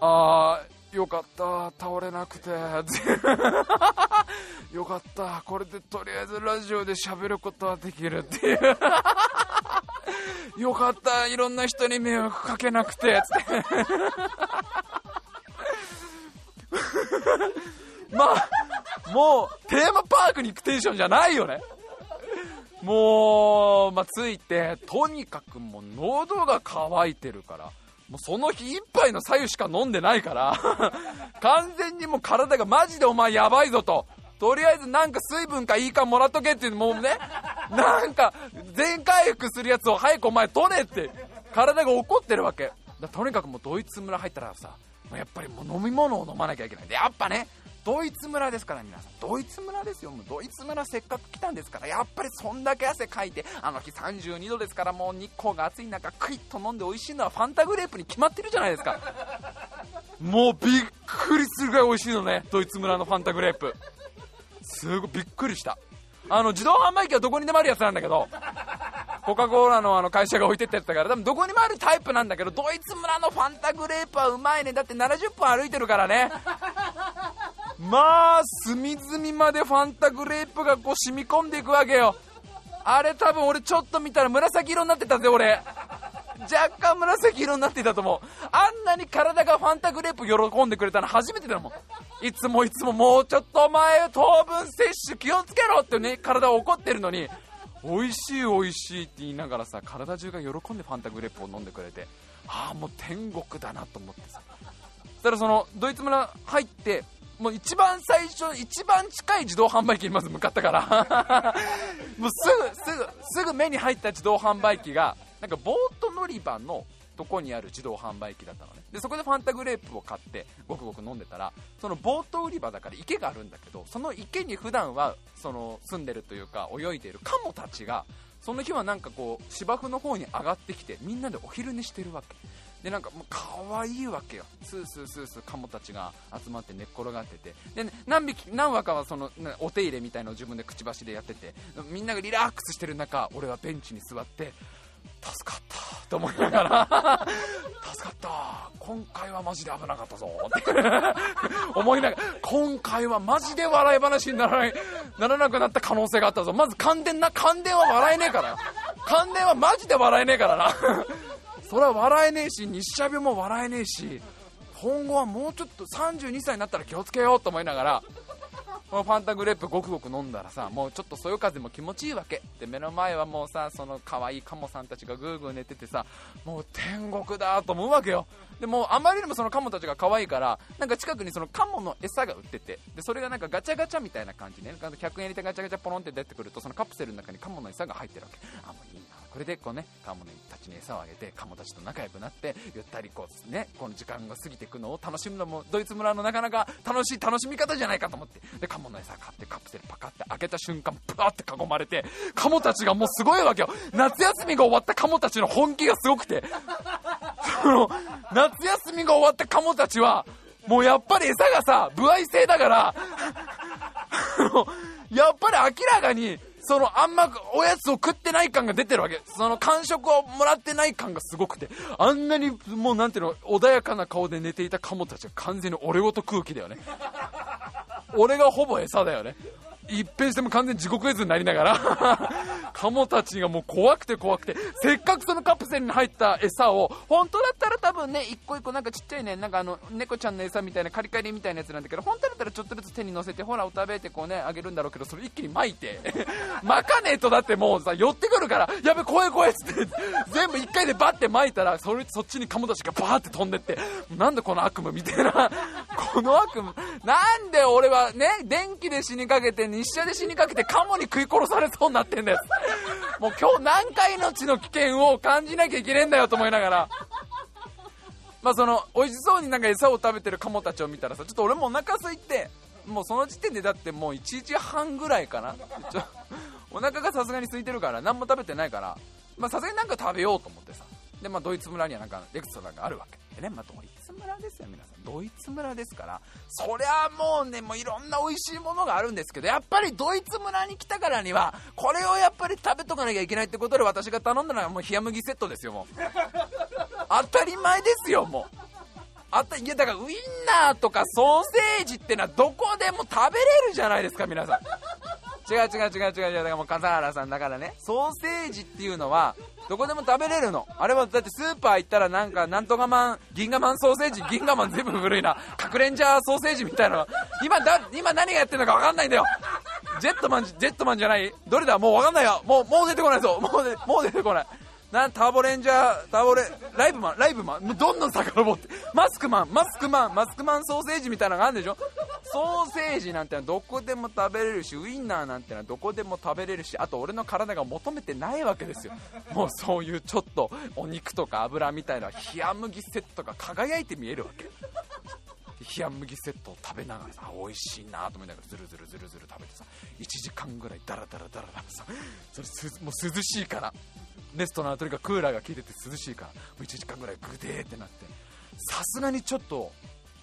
あーよかった。倒れなくて。よかった。これでとりあえずラジオで喋ることはできるっていう。よかった。いろんな人に迷惑かけなくて。つってまあもうテーマパークに行くテンションじゃないよね。もう、まあ、ついてとにかくもう喉が渇いてるから。もうその日一杯の左右しか飲んでないから 完全にもう体がマジでお前やばいぞと。とりあえずなんか水分かいいかもらっとけっていうもうね なんか全回復するやつを早くお前取れって体が怒ってるわけ。だとにかくもうドイツ村入ったらさやっぱりもう飲み物を飲まなきゃいけない。でやっぱねドイツ村ですから皆さん。ドイツ村ですよ。もうドイツ村せっかく来たんですからやっぱりそんだけ汗かいてあの日32度ですからもう日光が暑い中クイッと飲んで美味しいのはファンタグレープに決まってるじゃないですか。もうびっくりするぐらい美味しいのねドイツ村のファンタグレープ。すごいびっくりした。あの自動販売機はどこにでもあるやつなんだけどコカ・コーラのあの会社が置いてったやつだから多分どこにもあるタイプなんだけどドイツ村のファンタグレープはうまいね。だって70分歩いてるからね。まあ隅々までファンタグレープがこう染み込んでいくわけよ。あれ多分俺ちょっと見たら紫色になってたぜ俺。若干紫色になっていたと思う。あんなに体がファンタグレープ喜んでくれたの初めてだもん。いつもいつももうちょっとお前糖分摂取気をつけろってね体怒ってるのに。美味しい美味しいって言いながらさ体中が喜んでファンタグレープを飲んでくれて。ああもう天国だなと思ってさ。そしたらそのドイツ村入ってもう一番最初一番近い自動販売機にまず向かったから。もうすぐすぐすぐ目に入った自動販売機がなんかボート乗り場のとこにある自動販売機だったのね。でそこでファンタグレープを買ってごくごく飲んでたらそのボート売り場だから池があるんだけどその池に普段はその住んでるというか泳いでいるカモたちがその日はなんかこう芝生の方に上がってきてみんなでお昼寝してるわけ。でなんかもう可愛いわけよ。スースースースーカモたちが集まって寝っ転がってて。で、ね、何匹何羽かはその、ね、お手入れみたいのを自分でくちばしでやってて。みんながリラックスしてる中俺はベンチに座って助かったと思いながら。助かった。今回はマジで危なかったぞ。って。思いながら。今回はマジで笑い話にならない。ならなくなった可能性があったぞ。まず感電な感電は笑えねえから。感電はマジで笑えねえからなそれは笑えねえし日射病も笑えねえし今後はもうちょっと32歳になったら気をつけようと思いながらこのファンタグレープごくごく飲んだらさもうちょっとそよ風も気持ちいいわけ。で目の前はもうさその可愛いカモさんたちがぐーぐー寝ててさもう天国だと思うわけよ。でもあまりにもそのカモたちが可愛いからなんか近くにそのカモの餌が売っててでそれがなんかガチャガチャみたいな感じね。100円入れてガチャガチャポロンって出てくるとそのカプセルの中にカモの餌が入ってるわけ。あもういいなこれでこうねカモたちに餌をあげてカモたちと仲良くなってゆったりこうねこの時間が過ぎていくのを楽しむのもドイツ村のなかなか楽しい楽しみ方じゃないかと思って。でカモの餌買ってカプセルパカって開けた瞬間ブワって囲まれてカモたちがもうすごいわけよ。夏休みが終わったカモたちの本気がすごくて。その夏休みが終わったカモたちはもうやっぱり餌がさ歩合制だからやっぱり明らかにそのあんまおやつを食ってない感が出てるわけ。その感触をもらってない感がすごくて。あんなにもうなんていうの穏やかな顔で寝ていたカモたちが完全に俺ごと空気だよね。俺がほぼ餌だよね。一変しても完全地獄絵図になりながら カモたちがもう怖くて怖くてせっかくそのカプセルに入った餌を本当だったら多分ね一個一個なんかちっちゃいねなんかあの猫ちゃんの餌みたいなカリカリみたいなやつなんだけど本当だったらちょっとずつ手に乗せてほらお食べてこうねあげるんだろうけどそれ一気に巻いて 巻かねえとだってもうさ寄ってくるからやべ怖い怖いっつって全部一回でバッて巻いたらそれそっちにカモたちがバーって飛んでってなんでこの悪夢みたいな。この悪夢なんで俺はね電気で死にかけて日射で死にかけてカモに食い殺されそうになってんです もう今日何回命の危険を感じなきゃいけねえんだよと思いなが。らまあその美味しそうになんか餌を食べてるカモたちを見たらさちょっと俺もお腹空いてもうその時点でだってもう1時半ぐらいかな。ちょお腹がさすがに空いてるから何も食べてないからまあさすがになんか食べようと思ってさ。でまあドイツ村にはなんかレクストランがあるわけ。でね、まあ、ドイツ村ですよ皆さんドイツ村ですからそりゃもうねもういろんな美味しいものがあるんですけどやっぱりドイツ村に来たからにはこれをやっぱり食べとかなきゃいけないってことで私が頼んだのはもう冷麦セットですよもう。当たり前ですよもう。あったいやだからウインナーとかソーセージってのはどこでも食べれるじゃないですか皆さん。違う違う違う違う違う。だからもう笠原さんだからね。ソーセージっていうのはどこでも食べれるの。あれはだってスーパー行ったらなんかなんとかマン銀河マンソーセージ銀河マン全部古いな。カクレンジャーソーセージみたいな今だ今何がやってるのか分かんないんだよ。ジェットマンジェットマンじゃない？どれだ？もう分かんないよ。もうもう出てこないぞ。もうもう出てこない。なターボレンジャーターボレライブマンライブマン。どんどん遡って。マスクマンマスクマンマスクマンソーセージみたいなのがあるんでしょ？ソーセージなんてのはどこでも食べれるしウインナーなんてのはどこでも食べれるしあと俺の体が求めてないわけですよ。もうそういうちょっとお肉とか油みたいな冷麦セットが輝いて見えるわけ。冷麦セットを食べながらさ美味しいなと思いながらズルズルズルズル食べてさ1時間ぐらいダラダラダラダラさそれすもう涼しいから。レストランとにかくクーラーが効いてて涼しいからもう1時間ぐらいグデーってなって。さすがにちょっと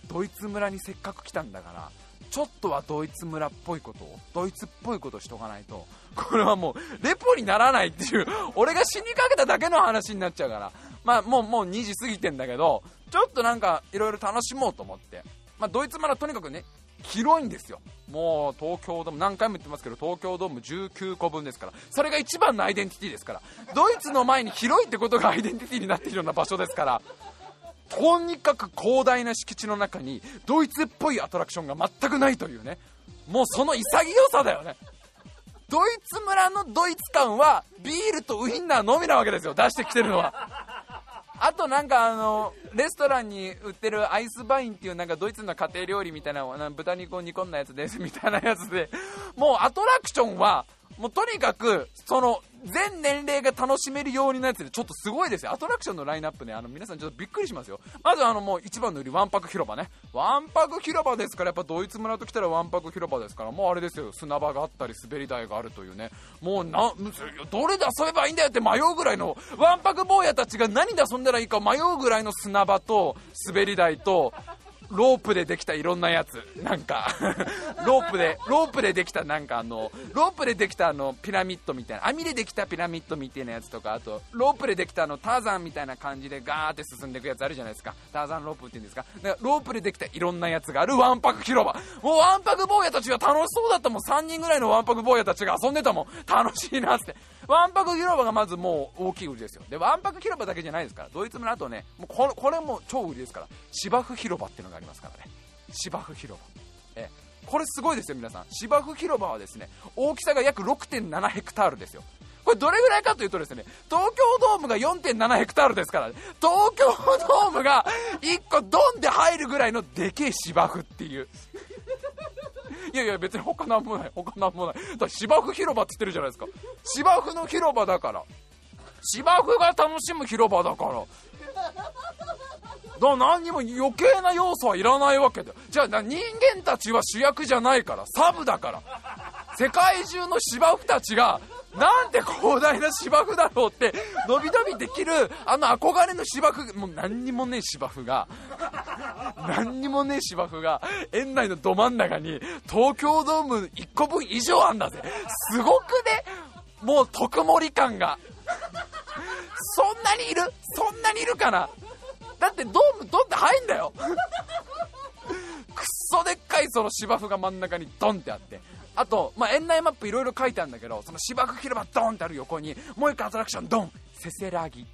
ドイツ村にせっかく来たんだからちょっとはドイツ村っぽいことをドイツっぽいことしとかないとこれはもうレポにならないっていう俺が死にかけただけの話になっちゃうから。まあもうもう2時過ぎてんだけどちょっとなんかいろいろ楽しもうと思って。まあドイツ村とにかくね広いんですよ。もう東京ドーム何回も言ってますけど東京ドーム19個分ですから。それが一番のアイデンティティですから。ドイツの前に広いってことが アイデンティティになっているような場所ですから。とにかく広大な敷地の中にドイツっぽいアトラクションが全くないというね。もうその潔さだよね。ドイツ村のドイツ感はビールとウインナーのみなわけですよ。出してきてるのは。あとなんかあのレストランに売ってるアイスバインっていうなんかドイツの家庭料理みたいな豚肉を煮込んだやつですみたいなやつで。もうアトラクションはもうとにかくその全年齢が楽しめるようになやつでちょっとすごいですよ。アトラクションのラインナップねあの皆さんちょっとびっくりしますよ。まずあのもう一番の売りわんぱく広場ね。わんぱく広場ですからやっぱドイツ村と来たらわんぱく広場ですからもうあれですよ。砂場があったり滑り台があるというね。もうなどれで遊べばいいんだよって迷うぐらいのわんぱく坊やたちが何で遊んだらいいか迷うぐらいの砂場と滑り台とロープでできたいろんなやつ。なんか。ロープでロープでできたなんかあのロープでできたあのピラミッドみたいな。網でできたピラミッドみたいなやつとかあとロープでできたあのターザンみたいな感じでガーって進んでいくやつあるじゃないですか。ターザンロープっていうんですか。かロープでできたいろんなやつがある。わんぱく広場。もうわんぱく坊やたちが楽しそうだったもん。3人ぐらいのわんぱく坊やたちが遊んでたもん。楽しいなって。わんぱく広場がまずもう大きい売りですよ。でわんぱく広場だけじゃないですから。ドイツ村あとねもうこれこれも超売りですから。芝生広場っていうのがありますからね。芝生広場。えこれすごいですよ皆さん。芝生広場はですね大きさが約6.7ヘクタールですよ。これどれぐらいかというとですね東京ドームが4.7ヘクタールですから東京ドームが1個ドンで入るぐらいのでけえ芝生っていう。いやいや別に他なんもない。他なんもない。だ芝生広場って言ってるじゃないですか。芝生の広場だから。芝生が楽しむ広場だから。だ何にも余計な要素はいらないわけだじゃあ人間たちは主役じゃないから。サブだから。世界中の芝生たちがなんて広大な芝生だろうって伸び伸びできるあの憧れの芝生もう何にもねえ芝生が何にもねえ芝生が園内のど真ん中に東京ドーム1個分以上あんだぜ。すごくね。もう特盛り感が。そんなにいる？そんなにいるかな？だってドームドンって入んだよ。くっそでっかいその芝生が真ん中にドンってあって。あと、まあ、園内マップいろいろ書いてあるんだけどその芝生広場ドンってある横にもう一個アトラクションドンせせらぎ。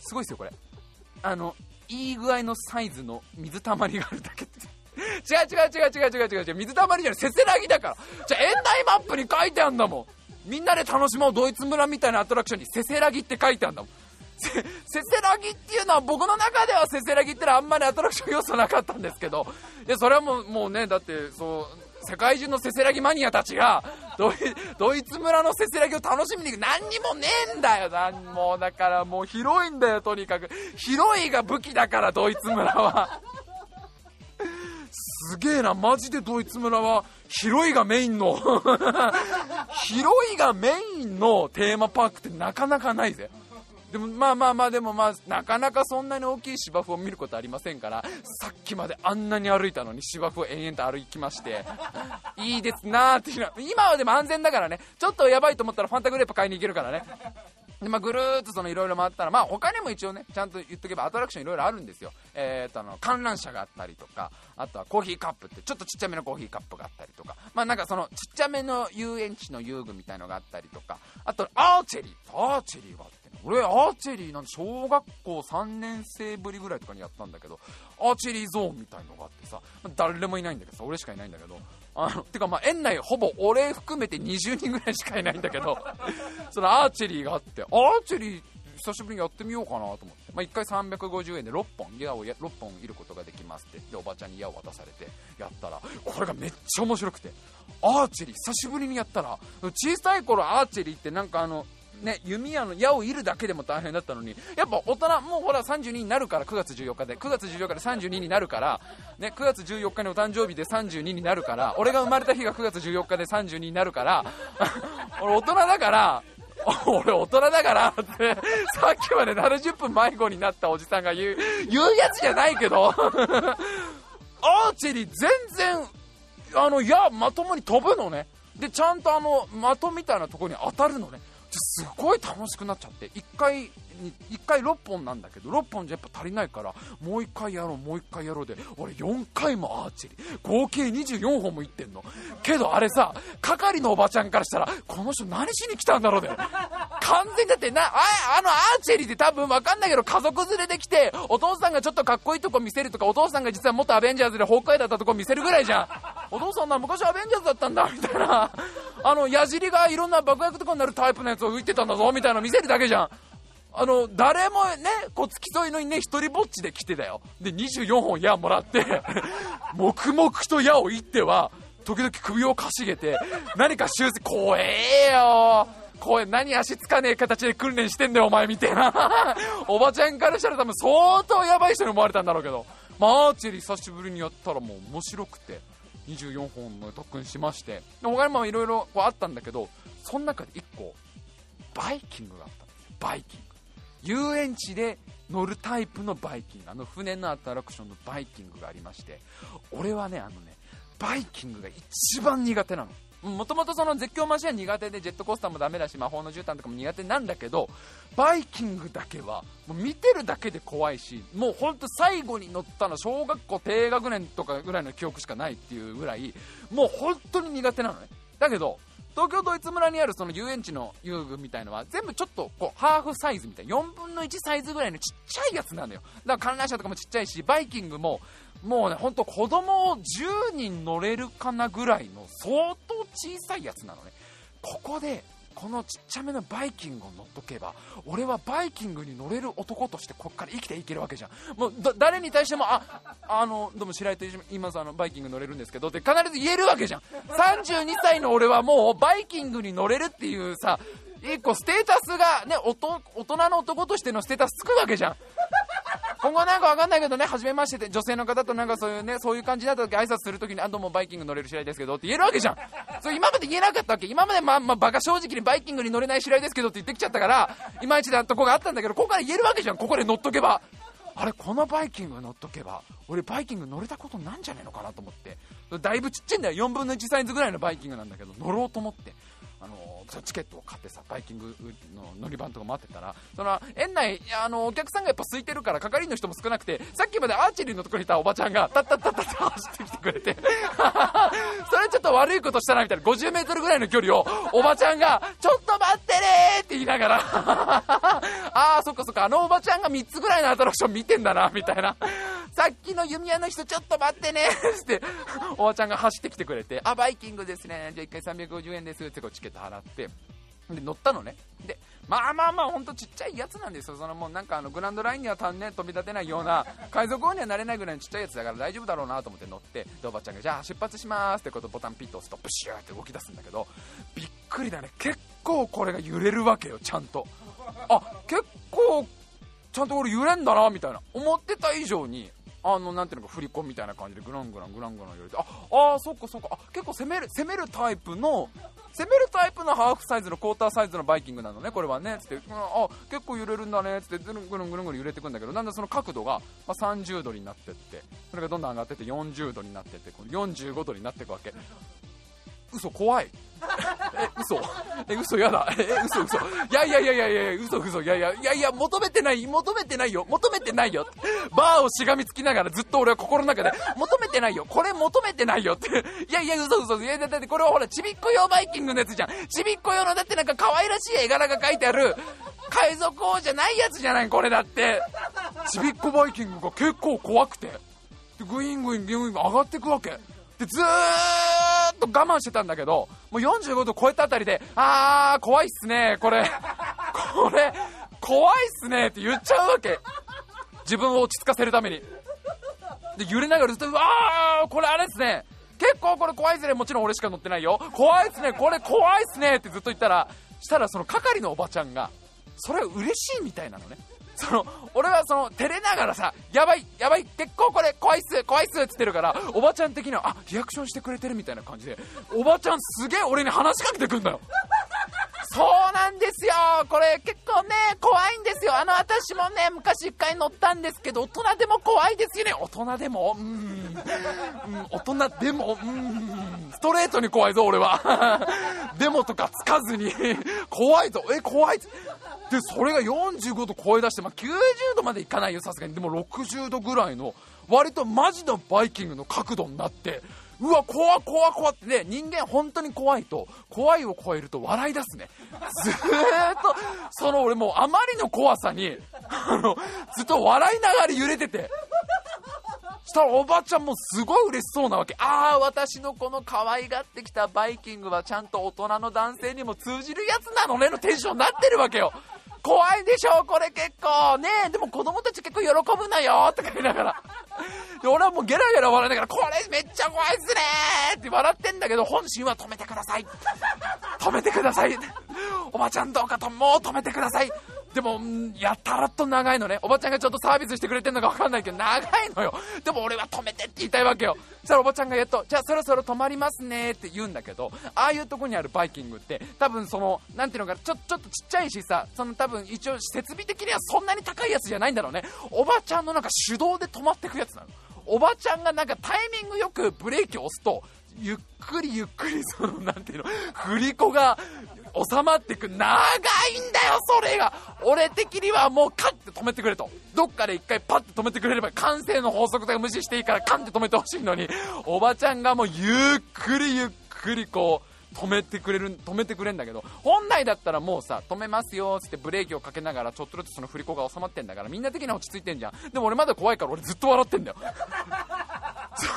すごいですよこれ。あのいい具合のサイズの水たまりがあるだけ。っ て違う違う違う違う違う違う違う。水たまりじゃないせせらぎだから。じゃあ園内マップに書いてあんだもん。みんなで楽しもうドイツ村みたいなアトラクションにせせらぎって書いてあんだもん。せせらぎっていうのは僕の中ではせせらぎってのはあんまりアトラクション要素なかったんですけどいやそれはもうもうねだってそう世界中のせせらぎマニアたちがドイドイツ村のせせらぎを楽しみに行く何にもねえんだよ何も。だからもう広いんだよとにかく。広いが武器だからドイツ村は。すげえなマジでドイツ村は広いがメインの。広いがメインのテーマパークってなかなかないぜ。でもまあまあまあでもまあなかなかそんなに大きい芝生を見ることありませんからさっきまであんなに歩いたのに芝生を延々と歩きまして いいですなーっていうのは今はでも安全だからねちょっとやばいと思ったらファンタグレープ買いに行けるからね。でまあ、ぐるーっとそのいろいろ回ったら、まあ、他にも一応ね、ちゃんと言っとけばアトラクションいろいろあるんですよ。えー、と、あの、観覧車があったりとか、あとはコーヒーカップって、ちょっとちっちゃめのコーヒーカップがあったりとか、まあなんかその、ちっちゃめの遊園地の遊具みたいのがあったりとか、あと、アーチェリー、アーチェリーがあって、俺、アーチェリーなんて小学校3年生ぶりぐらいとかにやったんだけど、アーチェリーゾーンみたいのがあってさ、誰もいないんだけどさ、俺しかいないんだけど、あのてかまあ園内ほぼ俺含めて20人ぐらいしかいないんだけど そのアーチェリーがあってアーチェリー久しぶりにやってみようかなと思って、まあ、1回350円で6本矢を6本いることができますって。でおばちゃんに矢を渡されてやったらこれがめっちゃ面白くて。アーチェリー久しぶりにやったら小さい頃アーチェリーってなんかあのね、弓矢の矢を射るだけでも大変だったのにやっぱ大人もうほら32になるから9月14日で。9月14日で32になるから、ね、9月14日にお誕生日で32になるから俺が生まれた日が9月14日で32になるから 俺大人だから 俺大人だからってさっきまで70分迷子になったおじさんが言う言うやつじゃないけど アーチェリー全然あの矢まともに飛ぶのね。でちゃんとあの的みたいなところに当たるのね。すごい楽しくなっちゃって1回1回6本なんだけど6本じゃやっぱ足りないからもう1回やろうもう1回やろうで俺4回もアーチェリー合計24本もいってんの。けどあれさ係のおばちゃんからしたらこの人何しに来たんだろうで完全だってなああのアーチェリーって多分分かんないけど家族連れで来てお父さんがちょっとかっこいいとこ見せるとかお父さんが実は元アベンジャーズで崩壊だったとこ見せるぐらいじゃん。お父さんな昔アベンジャーズだったんだみたいな。あの矢尻がいろんな爆薬とかになるタイプのやつを浮いてたんだぞみたいな見せるだけじゃん。あの、誰もね、こう付き添いのにね、一人ぼっちで来てたよ。で、24本矢もらって 黙々と矢を射っては、時々首をかしげて、何か修正、怖えよ怖え、何足つかねえ形で訓練してんだよ、お前みたいな。おばちゃんからしたら多分相当やばい人に思われたんだろうけど、まあ、アーチェリー久しぶりにやったらもう面白くて、24本の特訓しまして、他にもいろいろあったんだけど、その中で1個、バイキングがあったんです、バイキング。遊園地で乗るタイプのバイキングあの船のアトラクションのバイキングがありまして俺はねあのねバイキングが一番苦手なの。もともとその絶叫マシンは苦手でジェットコースターもダメだし魔法の絨毯とかも苦手なんだけどバイキングだけはもう見てるだけで怖いしもうほんと最後に乗ったの小学校低学年とかぐらいの記憶しかないっていうぐらいもう本当に苦手なのね。だけど東京ドイツ村にあるその遊園地の遊具みたいのは全部ちょっとこうハーフサイズみたいな。4分の1サイズぐらいのちっちゃいやつなのよ。だから観覧車とかもちっちゃいしバイキングももうねほんと子供を10人乗れるかなぐらいの相当小さいやつなのね。ここでこのちっちゃめのバイキングを乗っとけば俺はバイキングに乗れる男としてこっから生きていけるわけじゃん。もう誰に対してもああのどうも白井と言いますあのバイキング乗れるんですけどって必ず言えるわけじゃん。32歳の俺はもうバイキングに乗れるっていうさ一個ステータスがね大人の男としてのステータスつくわけじゃん。今後なんかわかんないけどね、初めましてで女性の方となんかそういうね、そういう感じになった時挨拶するときに、あ、どうもバイキング乗れる白井ですけどって言えるわけじゃん。そう今まで言えなかったわけ？今までまあ、まあ、バカ正直にバイキングに乗れない白井ですけどって言ってきちゃったから、いまいちだとこがあったんだけど、ここから言えるわけじゃん。ここで乗っとけば。あれ、このバイキング乗っとけば、俺バイキング乗れたことなんじゃねえのかなと思って。だいぶちっちゃいんだよ。4分の1サイズぐらいのバイキングなんだけど、乗ろうと思って。あのチケットを買ってさバイキングの乗り場とか待ってたらその園内あのお客さんがやっぱ空いてるから係員の人も少なくてさっきまでアーチェリーのところにいたおばちゃんがタッタッタッタッタ走ってきてくれて それちょっと悪いことしたなみたいな 50m ぐらいの距離をおばちゃんがちょっと待ってねって言いながら ああそっかそっかあのおばちゃんが3つぐらいのアトラクション見てんだなみたいな。さっきの弓矢の人ちょっと待ってねっておばちゃんが走ってきてくれてあバイキングですねじゃあ1回350円ですってこうチケット払ってで乗ったのね。でまあまあまあほんとちっちゃいやつなんですよ。そのもうなんかあのグランドラインには単ね飛び立てないような海賊王にはなれないぐらいのちっちゃいやつだから大丈夫だろうなと思って乗ってでおばちゃんがじゃあ出発しますってことボタンピッと押すとプシューって動き出すんだけどびっくりだね。結構これが揺れるわけよちゃんと。あ結構ちゃんと俺揺れんだなみたいな。思ってた以上にあのなんていうのか振り子みたいな感じでグラングラングラングラン言われてああそっかそっか。あ結構攻める攻めるタイプの攻めるタイプのハーフサイズのクォーターサイズのバイキングなのねこれはね。つって、うん、あ結構揺れるんだね。つってぐるんぐるんぐるんぐるん揺れてくんだけどだんだんその角度が、まあ、30度になってってそれがどんどん上がってって40度になってってこの45度になっていくわけ。嘘怖い。え嘘。え嘘やだ。え嘘嘘。いやいやいやいやいや嘘嘘。いやいやいやいや求めてない求めてないよ。求めてないよ。バーをしがみつきながらずっと俺は心の中で求めてないよ。これ求めてないよ。って。いやいや嘘嘘。いやだってこれはほらちびっこ用バイキングのやつじゃん。ちびっこ用のだってなんか可愛らしい絵柄が書いてある海賊王じゃないやつじゃない？これだって。ちびっこバイキングが結構怖くて。グイングイングイングイン上がってくわけ。でずーっと我慢してたんだけどもう45度超えたあたりであー怖いっすねこれ。これ怖いっすねって言っちゃうわけ。自分を落ち着かせるために。で揺れながらずっとうわーこれあれっすね。結構これ怖いっすね。もちろん俺しか乗ってないよ。怖いっすねこれ怖いっすねってずっと言ったらしたらその係のおばちゃんがそれ嬉しいみたいなのね。その俺はその照れながらさやばいやばい結構これ怖いっす怖いっすっつってるからおばちゃん的にはあリアクションしてくれてるみたいな感じでおばちゃんすげえ俺に話しかけてくんだよ。そうなんですよ。これ結構ね怖いんですよ。あの私もね昔一回乗ったんですけど大人でも怖いですよね。大人でもうん。大人でもうん。ストレートに怖いぞ俺は。でもとかつかずに。怖いぞ。え怖いでそれが45度超え出して、まあ、90度までいかないよさすがに。でも60度ぐらいの割とマジのバイキングの角度になってうわ怖怖怖って。ね人間本当に怖いと怖いを超えると笑い出すね。ずーっとその俺もうあまりの怖さにあのずっと笑いながら揺れてて。したらおばちゃんもすごい嬉しそうなわけ。ああ私のこの可愛がってきたバイキングはちゃんと大人の男性にも通じるやつなのねのテンションになってるわけよ。怖いでしょこれ結構。ねでも子供たち結構喜ぶなよとか言いながら。で俺はもうゲラゲラ笑いながらこれめっちゃ怖いっすねって笑ってんだけど本心は止めてください。止めてください。おばちゃんどうかともう止めてください。でも、やたらと長いのね。おばちゃんがちょっとサービスしてくれてんのかわかんないけど、長いのよ。でも俺は止めてって言いたいわけよ。そしたらおばちゃんがやっと、じゃあそろそろ止まりますねって言うんだけど、ああいうとこにあるバイキングって、多分その、なんていうのかちょ、ちょっとちっちゃいしさ、その多分一応設備的にはそんなに高いやつじゃないんだろうね。おばちゃんのなんか手動で止まってくやつなの。おばちゃんがなんかタイミングよくブレーキを押すと、ゆっくりゆっくりその、なんていうの、振り子が収まってく長いんだよそれが。俺的にはもうカッて止めてくれと。どっかで一回パッて止めてくれれば完成の法則とか無視していいからカンって止めてほしいのに。おばちゃんがもうゆっくりゆっくりこう止めてくれる止めてくれんだけど。本来だったらもうさ止めますよっつってブレーキをかけながらちょっとずつその振り子が収まってんだからみんな的には落ち着いてんじゃん。でも俺まだ怖いから俺ずっと笑ってんだよ。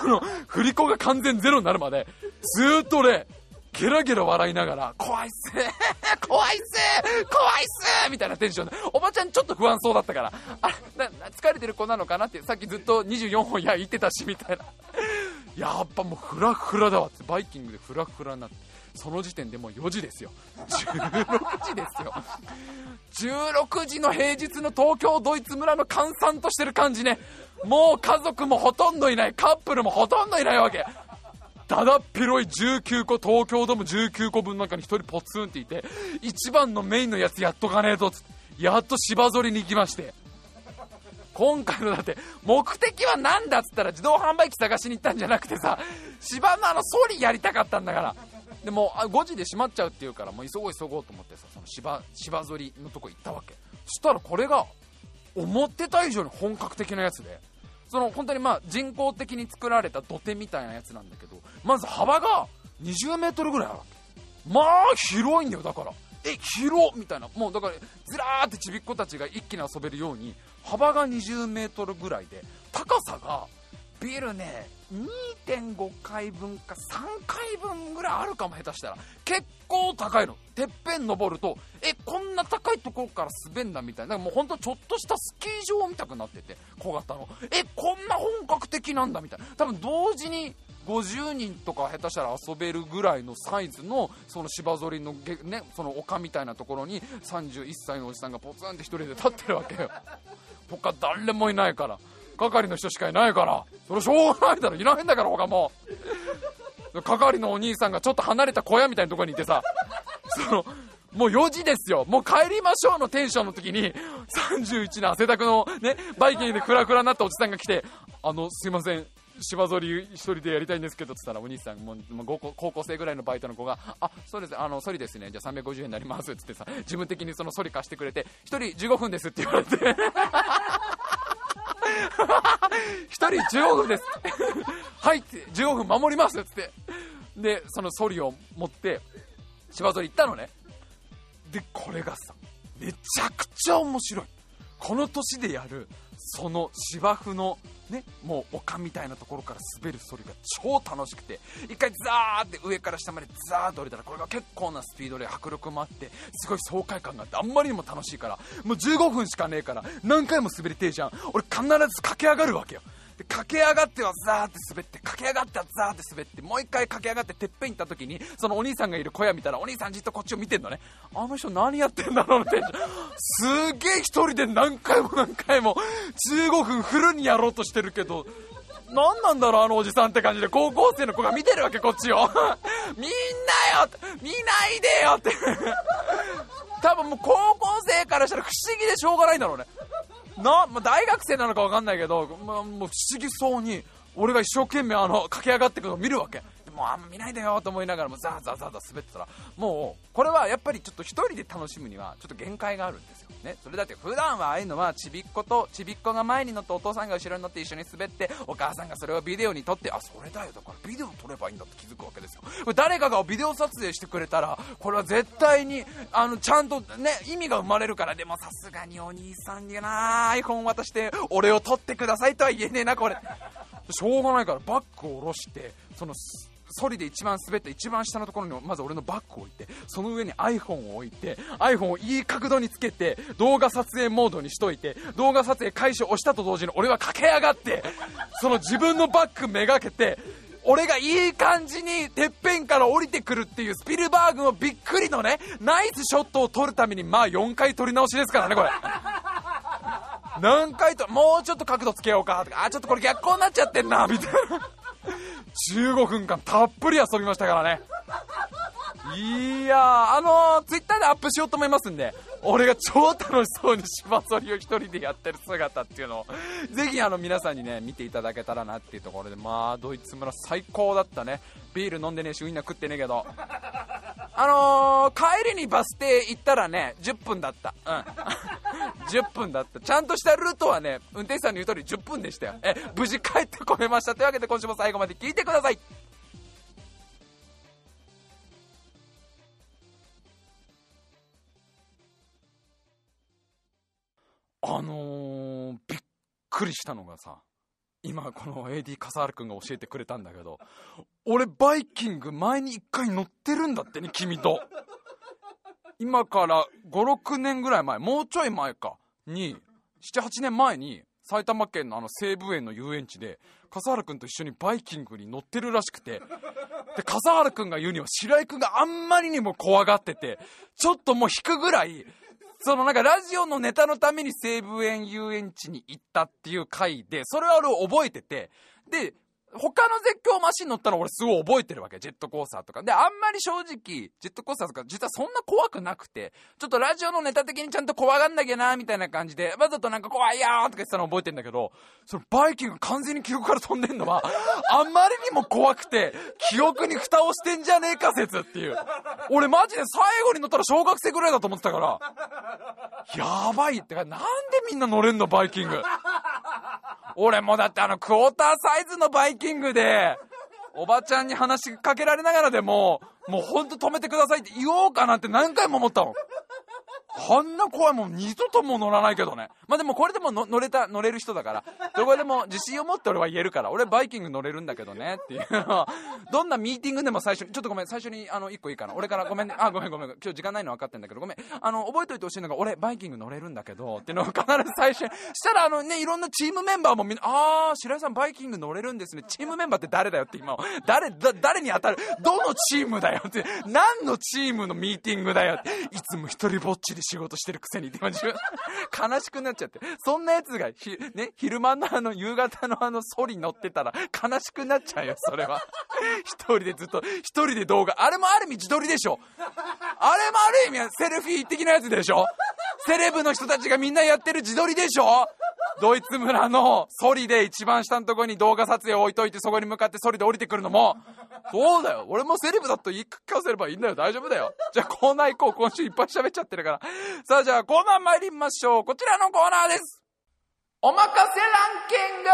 その振り子が完全ゼロになるまでずっと俺ゲラゲラ笑いながら、怖いっす 怖いっす怖いっすみたいなテンション。で、おばちゃんちょっと不安そうだったから、あな疲れてる子なのかなって、さっきずっと24本や言ってたし、みたいな。やっぱもうフラフラだわって、バイキングでフラフラになって。その時点でもう4時ですよ。16時ですよ。16時の平日の東京ドイツ村の閑散としてる感じね。もう家族もほとんどいないカップルもほとんどいないわけ。だだっ広い19個東京ドーム19個分の中に1人ポツンっていて一番のメインのやつやっとかねえとつってやっと芝反りに行きまして。今回のだって目的は何だっつったら自動販売機探しに行ったんじゃなくてさ芝のあのソリやりたかったんだから。でも5時で閉まっちゃうっていうからもう急ごう急ごうと思ってさその芝芝反りのとこ行ったわけ。そしたらこれが思ってた以上に本格的なやつで。その本当にまあ人工的に作られた土手みたいなやつなんだけどまず幅が20メートルぐらいあるわけ。まあ広いんだよだから。え広みたいな。もうだからずらーってちびっ子たちが一気に遊べるように幅が20メートルぐらいで高さがビルね2.5階分か3階分ぐらいあるかも下手したら。結構高いの。てっぺん登るとえこんな高いところから滑んだみたいな。もうほんとちょっとしたスキー場みたくなってて小型の。えこんな本格的なんだみたいな。多分同時に50人とか下手したら遊べるぐらいのサイズのその芝反りの,、ね、その丘みたいなところに31歳のおじさんがポツンって1人で立ってるわけよ。他誰もいないから。係の人しかいないから。それしょうがないだろ。いないんだから他も。係のお兄さんがちょっと離れた小屋みたいなところにいてさ。そのもう4時ですよ。もう帰りましょうのテンションの時に、31の汗だくのね、バイキングでクラクラになったおじさんが来て、あの、すいません、芝反り一人でやりたいんですけどって言ったらお兄さんももう高高校生ぐらいのバイトの子があそうです。あのソリですね。じゃあ350円になります。ってってさ自分的にそのソリ貸してくれて1人15分ですって言われて。1人15分です。はいって15分守りますっつって。でそのソリを持って芝反り行ったのね。でこれがさめちゃくちゃ面白い。この年でやるその芝生のねもう丘みたいなところから滑るそりが超楽しくて1回ザーって上から下までザーッと降りたらこれが結構なスピードで迫力もあってすごい爽快感があってあんまりにも楽しいからもう15分しかねえから何回も滑りてえじゃん。俺必ず駆け上がるわけよ。で駆け上がってはザーって滑って駆け上がってはザーって滑ってもう一回駆け上がっててっぺん行った時にそのお兄さんがいる小屋見たらお兄さんじっとこっちを見てんのね。あの人何やってんだろうって。すげえ一人で何回も何回も15分フルにやろうとしてるけど何なんだろうあのおじさんって感じで。高校生の子が見てるわけこっちを。みんなよ見ないでよって。多分もう高校生からしたら不思議でしょうがないんだろうね。な、まあ、大学生なのか分かんないけど、まあ、もう不思議そうに俺が一生懸命あの駆け上がっていくのを見るわけ。もうあんま見ないでよと思いながらもザーザーザーザー滑ってたらもうこれはやっぱりちょっと一人で楽しむにはちょっと限界があるんですよ。ねそれだって普段はああいうのはちびっ子とちびっ子が前に乗ってお父さんが後ろに乗って一緒に滑ってお母さんがそれをビデオに撮ってあそれだよだからビデオ撮ればいいんだって気づくわけですよ。誰かがビデオ撮影してくれたらこれは絶対にあのちゃんとね意味が生まれるからでもさすがにお兄さんにな iPhone 渡して俺を撮ってくださいとは言えねえなこれ。しょうがないからバッグを下ろしてそのソリで一番滑った一番下のところにまず俺のバッグを置いてその上に iPhone を置いて iPhone をいい角度につけて動画撮影モードにしといて動画撮影開始を押したと同時に俺は駆け上がってその自分のバッグめがけて俺がいい感じにてっぺんから降りてくるっていうスピルバーグのびっくりのねナイスショットを撮るためにまあ4回撮り直しですからねこれ。何回ともうちょっと角度つけようかとかあちょっとこれ逆光になっちゃってんなみたいな。15分間たっぷり遊びましたからね。いやあのー、ツイッターでアップしようと思いますんで俺が超楽しそうに芝そりを1人でやってる姿っていうのをぜひあの皆さんにね見ていただけたらなっていうところでまあドイツ村最高だったね。ビール飲んでねえしウインナー食ってねえけど。あのー、帰りにバス停行ったらね10分だった。うん。10分だった。ちゃんとしたルートはね運転手さんの言う通り10分でしたよ。え無事帰ってこれました。というわけで今週も最後まで聞いてください。あのー、びっくりしたのがさ今この AD 笠原君が教えてくれたんだけど俺バイキング前に1回乗ってるんだってね君と。今から56年ぐらい前もうちょい前か。に78年前に埼玉県のあの西武園の遊園地で笠原君と一緒にバイキングに乗ってるらしくて。で笠原君が言うには白井君があんまりにも怖がっててちょっともう引くぐらいそのなんかラジオのネタのために西武園遊園地に行ったっていう回で、それは俺覚えてて、で、他の絶叫マシン乗ったの俺すごい覚えてるわけ。ジェットコースターとか。で、あんまり正直、ジェットコースターとか実はそんな怖くなくて、ちょっとラジオのネタ的にちゃんと怖がんなきゃな、みたいな感じで、わざとなんか怖いよーとか言ってたの覚えてんだけど、そのバイキング完全に記憶から飛んでんのは、あんまりにも怖くて、記憶に蓋をしてんじゃねえか説っていう。俺マジで最後に乗ったの小学生ぐらいだと思ってたから、やばいってか、なんでみんな乗れんのバイキング。俺もだってあのクォーターサイズのバイキングで、おばちゃんに話しかけられながらでも、もうほんと止めてくださいって言おうかなって何回も思ったもん。あんな怖いもん二度とも乗らないけどね。まあでもこれでも乗れた、乗れる人だから、どこでも自信を持って俺は言えるから、俺バイキング乗れるんだけどねっていうの。どんなミーティングでも最初に、ちょっとごめん、最初にあの、一個いいかな。俺からごめんね、あ、ごめんごめん、今日時間ないの分かってんだけど、ごめん。あの、覚えといてほしいのが、俺バイキング乗れるんだけど、っていうのを必ず最初に、したらあのね、いろんなチームメンバーもみんな、あー、白井さんバイキング乗れるんですね。チームメンバーって誰だよって今、誰、だ、誰に当たる？どのチームだよって、何のチームのミーティングだよって、いつも一人ぼっちで仕事してるくせにって自分 悲しくなっちゃって。そんなやつがひ、ね、昼間のあの夕方のあのソリ乗ってたら悲しくなっちゃうよそれは。一人でずっと一人で動画あれもある意味自撮りでしょ。あれもある意味セルフィー的なやつでしょ。セレブの人たちがみんなやってる自撮りでしょ。ドイツ村のソリで一番下のところに動画撮影を置いといてそこに向かってソリで降りてくるのもそうだよ。俺もセリフだと言い聞かせればいいんだよ。大丈夫だよ。じゃあコーナー行こう。今週いっぱい喋っちゃってるから。さあじゃあコーナー参りましょう。こちらのコーナーです。おまかせランキング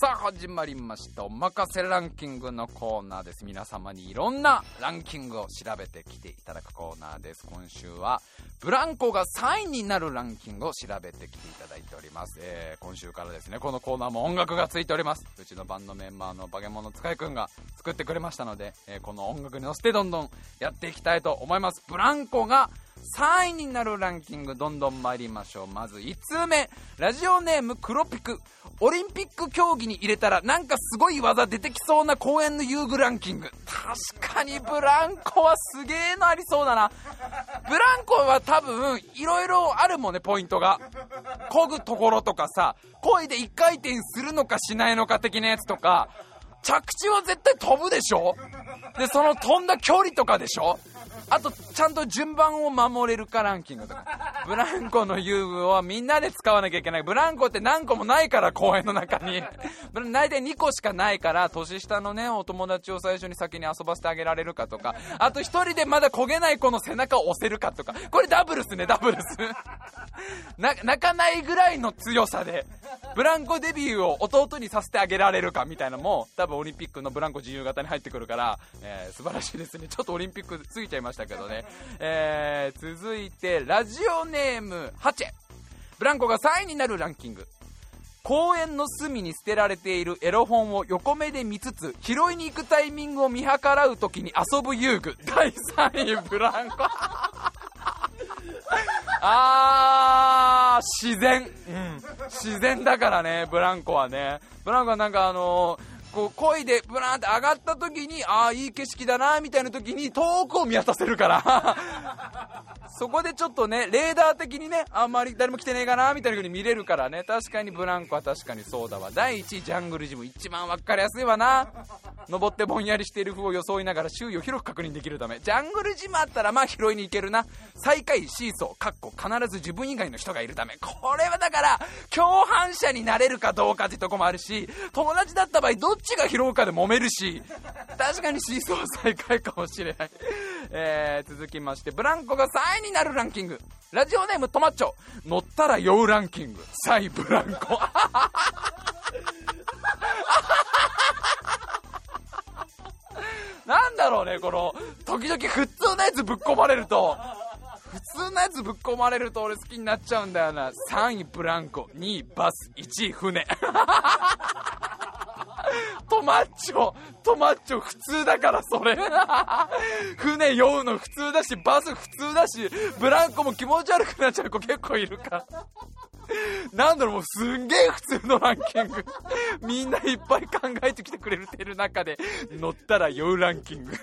さあ始まりました。おまかせランキングのコーナーです。皆様にいろんなランキングを調べてきていただくコーナーです。今週はブランコが3位になるランキングを調べてきていただいております、えー、今週からですねこのコーナーも音楽がついております。うちのバンドメンバーのバケモノ使いくんが作ってくれましたので、えー、この音楽に乗せてどんどんやっていきたいと思います。ブランコが3位になるランキングどんどん参りましょう。まず1通目ラジオネームクロピク。オリンピック競技に入れたらなんかすごい技出てきそうな公園の遊具ランキング。確かにブランコはすげえのありそうだな。ブランコは多分いろいろあるもんねポイントが。漕ぐところとかさ漕いで1回転するのかしないのか的なやつとか着地は絶対飛ぶでしょ？でその飛んだ距離とかでしょ？あとちゃんと順番を守れるかランキングとか。ブランコの遊具をみんなで使わなきゃいけない。ブランコって何個もないから公園の中に。大体2個しかないから年下のねお友達を最初に先に遊ばせてあげられるかとか。あと1人でまだ焦げない子の背中を押せるかとか。これダブルスねダブルス 泣かないぐらいの強さでブランコデビューを弟にさせてあげられるかみたいなのも多分オリンピックのブランコ自由形に入ってくるから、えー、素晴らしいですね。ちょっとオリンピック過ぎちゃいましたけどね、えー、続いてラジオネームハチ。ェブランコが3位になるランキング。公園の隅に捨てられているエロ本を横目で見つつ拾いに行くタイミングを見計らう時に遊ぶ遊具。第3位ブランコ。あー自然、うん、自然だからねブランコはね。ブランコはなんかあのーこう漕いでブラーンって上がった時にああいい景色だなみたいな時に遠くを見渡せるから。そこでちょっとねレーダー的にねあんまり誰も来てねえかなみたいな風に見れるからね。確かにブランコは確かにそうだわ。第1位ジャングルジム一番分かりやすいわな。登ってぼんやりしている風を装いながら周囲を広く確認できるため。ジャングルジムあったらまあ拾いに行けるな。最下位シーソーかっこ必ず自分以外の人がいるため。これはだから共犯者になれるかどうかってとこもあるし友達だった場合どっちが拾うかで揉めるし確かにシーソー最下位かもしれない。えー、続きましてブランコが3位になるランキング。ラジオネームトマッチョ。乗ったら酔うランキング。3位ブランコ。なんだろうねこの時々普通のやつぶっ込まれると。普通のやつぶっ込まれると俺好きになっちゃうんだよな。3位ブランコ。2位バス。1位船。トマッチョトマッチョ普通だからそれ。船酔うの普通だしバス普通だしブランコも気持ち悪くなっちゃう子結構いるから。なんだろうもうすんげえ普通のランキング。みんないっぱい考えてきてくれてる中で乗ったら酔うランキング。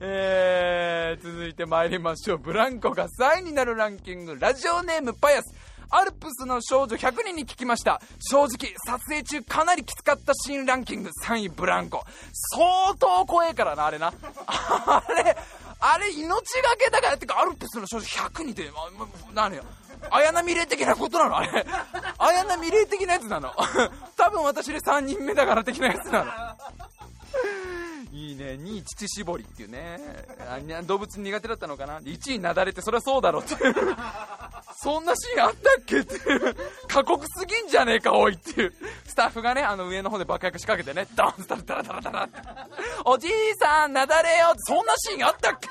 えー、続いて参りましょう。ブランコが3位になるランキング。ラジオネームパヤス。アルプスの少女100人に聞きました。正直撮影中かなりきつかったシーンランキング。3位ブランコ。相当怖えからなあれな。あれあれ命がけだから。ってかアルプスの少女100人って何よ。綾波レイ的なことなの？あれ。綾波レイ的なやつなの？多分私で3人目だから的なやつなの。いいね。2位乳搾りっていうね。動物苦手だったのかな。1位なだれてそりゃそうだろうってそんなシーンあったっけっていう。過酷すぎんじゃねえかおいっていう。スタッフがねあの上の方で爆薬仕掛けてね。ダンスタラダラダラダラって。おじいさんなだれよそんなシーンあったっけ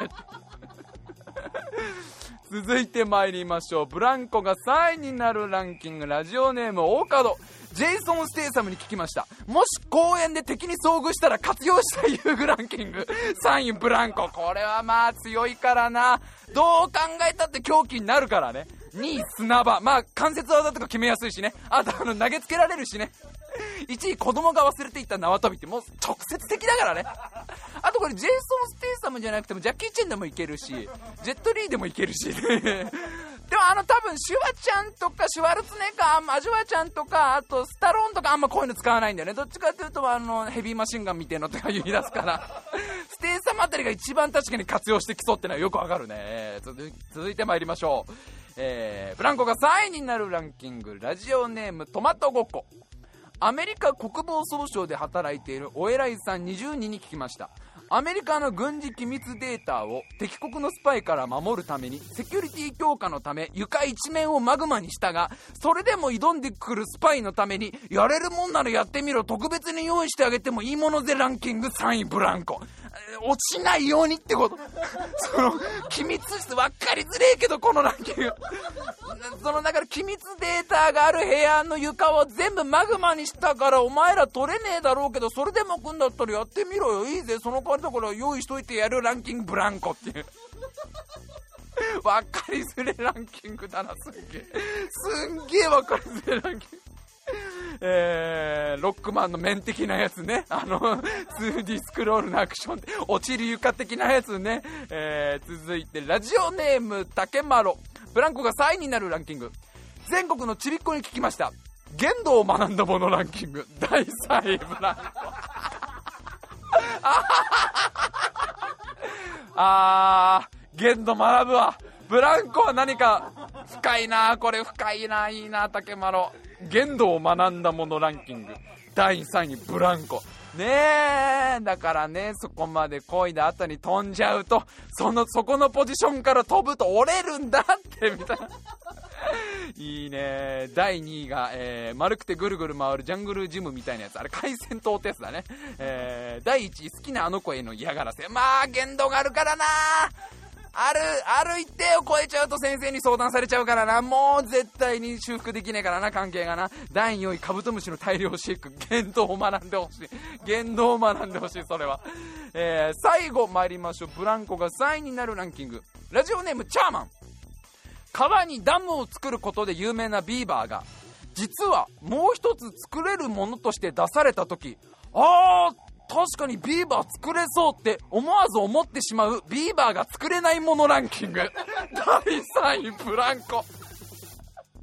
続いて参りましょう。ブランコが3位になるランキングラジオネーム大門。ジェイソン・ステイサムに聞きました。もし公園で敵に遭遇したら活用したい遊具ランキング。3位ブランコ。これはまあ強いからな。どう考えたって凶器になるからね。2位砂場。まあ関節技とか決めやすいしね。あとあの投げつけられるしね。1位子供が忘れていった縄跳びってもう直接的だからね。あとこれジェイソン・ステイサムじゃなくてもジャッキー・チェンでもいけるしジェット・リーでもいけるし。でもあの多分シュワちゃんとかシュワルツネッガーアジュワちゃんとかあとスタローンとかあんまこういうの使わないんだよね。どっちかっていうとあのヘビーマシンガンみたいのとか言い出すから。ステイサムあたりが一番確かに活用してきそうってのはよくわかるね。続いてまいりましょう。えー、ブランコが3位になるランキング。ラジオネームトマトごっこ。アメリカ国防総省で働いているお偉いさん20人に聞きました。アメリカの軍事機密データを敵国のスパイから守るためにセキュリティ強化のため床一面をマグマにしたがそれでも挑んでくるスパイのためにやれるもんならやってみろ特別に用意してあげてもいいものでランキング3位ブランコ。落ちないようにってこと。その機密室分かりづれえけどこのランキング。そのだから機密データがある部屋の床を全部マグマにしたからお前ら取れねえだろうけどそれでも来んだったらやってみろよ。いいぜ。その代わりだから用意しといてやるランキングブランコっていう 分かりづれランキングだなすんげえすんげえ分かりづれランキングえー、ロックマンの面的なやつね、あの、2D スクロールのアクションで、落ちる床的なやつね、えー、続いて、ラジオネーム、竹丸。ブランコが3位になるランキング。全国のちびっこに聞きました。限度を学んだものランキング。第3位、ブランコ。あー、限度学ぶわ。ブランコは何か、深いなこれ深いないいな竹丸。限度を学んだものランキング。第3位、ブランコ。ねえ、だからね、そこまで漕いだ後に飛んじゃうと、その、そこのポジションから飛ぶと折れるんだって、みたいな。いいね第2位が、えー、丸くてぐるぐる回るジャングルジムみたいなやつあれ海鮮島ってやつだね、えー、第1位好きなあの子への嫌がらせまあ限度があるからなある、ある一定を超えちゃうと先生に相談されちゃうからな。もう絶対に修復できねえからな、関係がな。第4位、カブトムシの大量飼育。言動を学んでほしい。言動を学んでほしい、それは。えー、最後参りましょう。ブランコが3位になるランキング。ラジオネーム、チャーマン。川にダムを作ることで有名なビーバーが、実はもう一つ作れるものとして出された時、あー確かにビーバー作れそうって思わず思ってしまうビーバーが作れないものランキング。第3位ブランコ。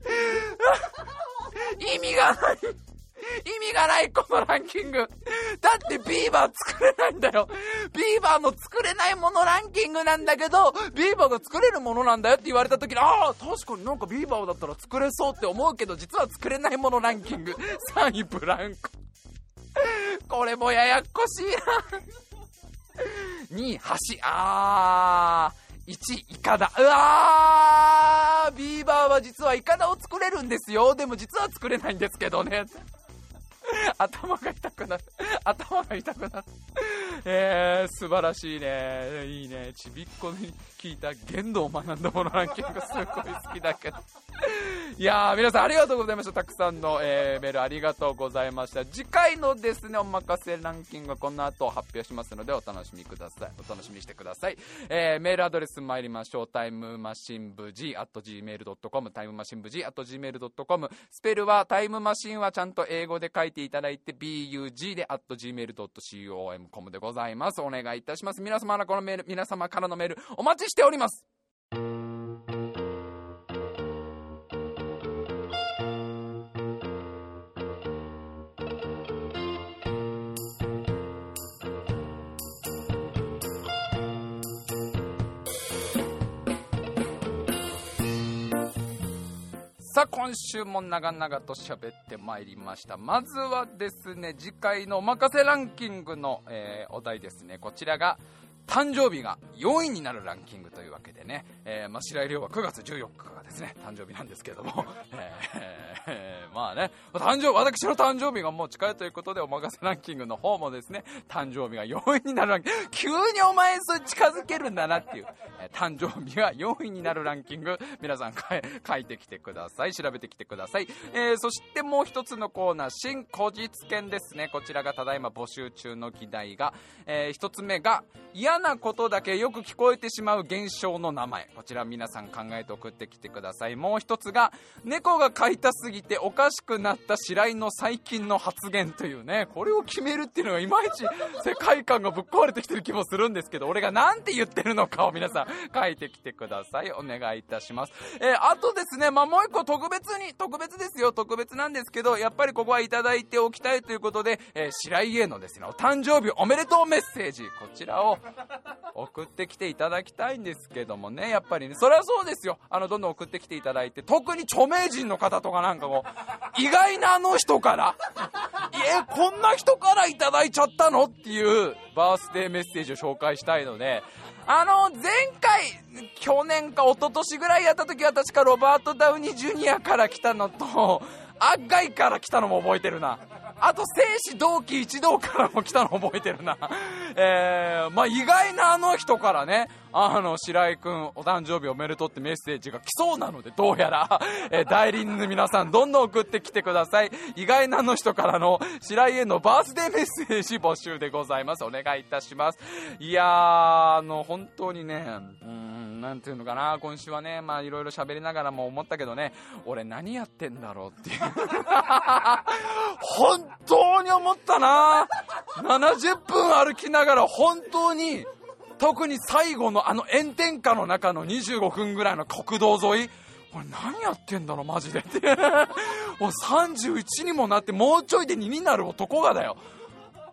意味がない。意味がないこのランキング。だってビーバー作れないんだよ。ビーバーの作れないものランキングなんだけどビーバーが作れるものなんだよって言われた時にああ確かになんかビーバーだったら作れそうって思うけど実は作れないものランキング3位ブランコこれもややっこしいな。2位、橋。あー。1位、イカダ。うわービーバーは実はイカダを作れるんですよ。でも実は作れないんですけどね。頭が痛くなる。頭が痛くなる。えー、素晴らしいね。いいね。ちびっこに聞いた言動を学んだものランキングすごい好きだけど。いやー、皆さんありがとうございました。たくさんの、えー、メールありがとうございました。次回のですね、おまかせランキングはこの後発表しますので、お楽しみください。お楽しみにしてください。えー、メールアドレス参りましょう。タイムマシン部 G、at gmail.com、タイムマシン部 G、at gmail.com。スペルは、タイムマシンはちゃんと英語で書いていただいて、bug で、at gmail.com でございます。お願いいたします。皆様のこのメール、皆様からのメール、お待ちしております。さあ今週も長々と喋ってまいりました。まずはですね次回のおまかせランキングの、えー、お題ですね。こちらが誕生日が4位になるランキングというわけでね、えー、まあ、白井亮は9月14日がですね誕生日なんですけども、えー、まあね。誕生私の誕生日がもう近いということでおまかせランキングの方もですね誕生日が4位になるランキング。急にお前それ近づけるんだなっていう、えー、誕生日が4位になるランキング。皆さん書いてきてください。調べてきてください、えそしてもう一つのコーナー新古実研ですね。こちらがただいま募集中の議題が、えー、1つ目が嫌なことだけよく聞こえてしまう現象の名前。こちら皆さん考えて送ってきてください。もう一つが猫が飼いたすぎておかしくなった白井の最近の発言というね。これを決めるっていうのがいまいち 世界観がぶっ壊れてきてる気もするんですけど。俺が何て言ってるのかを皆さん書いてきてください。お願いいたします。えー、あとですねまあ、もう一個特別に特別ですよ。特別なんですけどやっぱりここはいただいておきたいということで、えー、白井へのですねお誕生日おめでとうメッセージ。こちらを送ってきていただきたいんですけどもねやっぱりね。それはそうですよ。あのどんどん送ってきていただいて特に著名人の方とかなんかも意外なあの人からえこんな人からいただいちゃったの？っていうバースデーメッセージを紹介したいのであの前回去年か一昨年ぐらいやった時は確かロバート・ダウニー・ジュニアから来たのとアッガイから来たのも覚えてるな。あと、生死同期一同からも来たの覚えてるな。えー、まあ意外なあの人からね、あの、白井くん、お誕生日おめでとうってメッセージが来そうなので、どうやら、えー、代理人の皆さん、どんどん送ってきてください。意外なあの人からの、白井へのバースデーメッセージ募集でございます。お願いいたします。いやー、あの、本当にね、うん、なんていうのかな、今週はね、まあいろいろ喋りながらも思ったけどね、俺何やってんだろうっていう。本当に思ったな70分歩きながら本当に特に最後のあの炎天下の中の25分ぐらいの国道沿い。これ何やってんだろマジでって。もう31にもなってもうちょいで2になる男がだよ。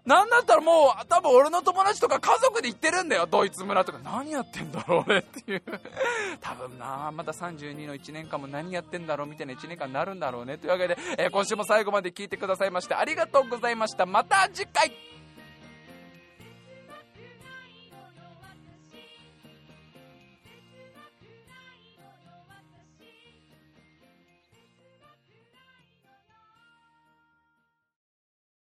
なんだったらもう多分俺の友達とか家族で行ってるんだよ。ドイツ村とか。何やってんだろう俺っていう。多分なまた32の1年間も何やってんだろうみたいな1年間になるんだろうね。というわけで、えー、今週も最後まで聞いてくださいましてありがとうございました。また次回。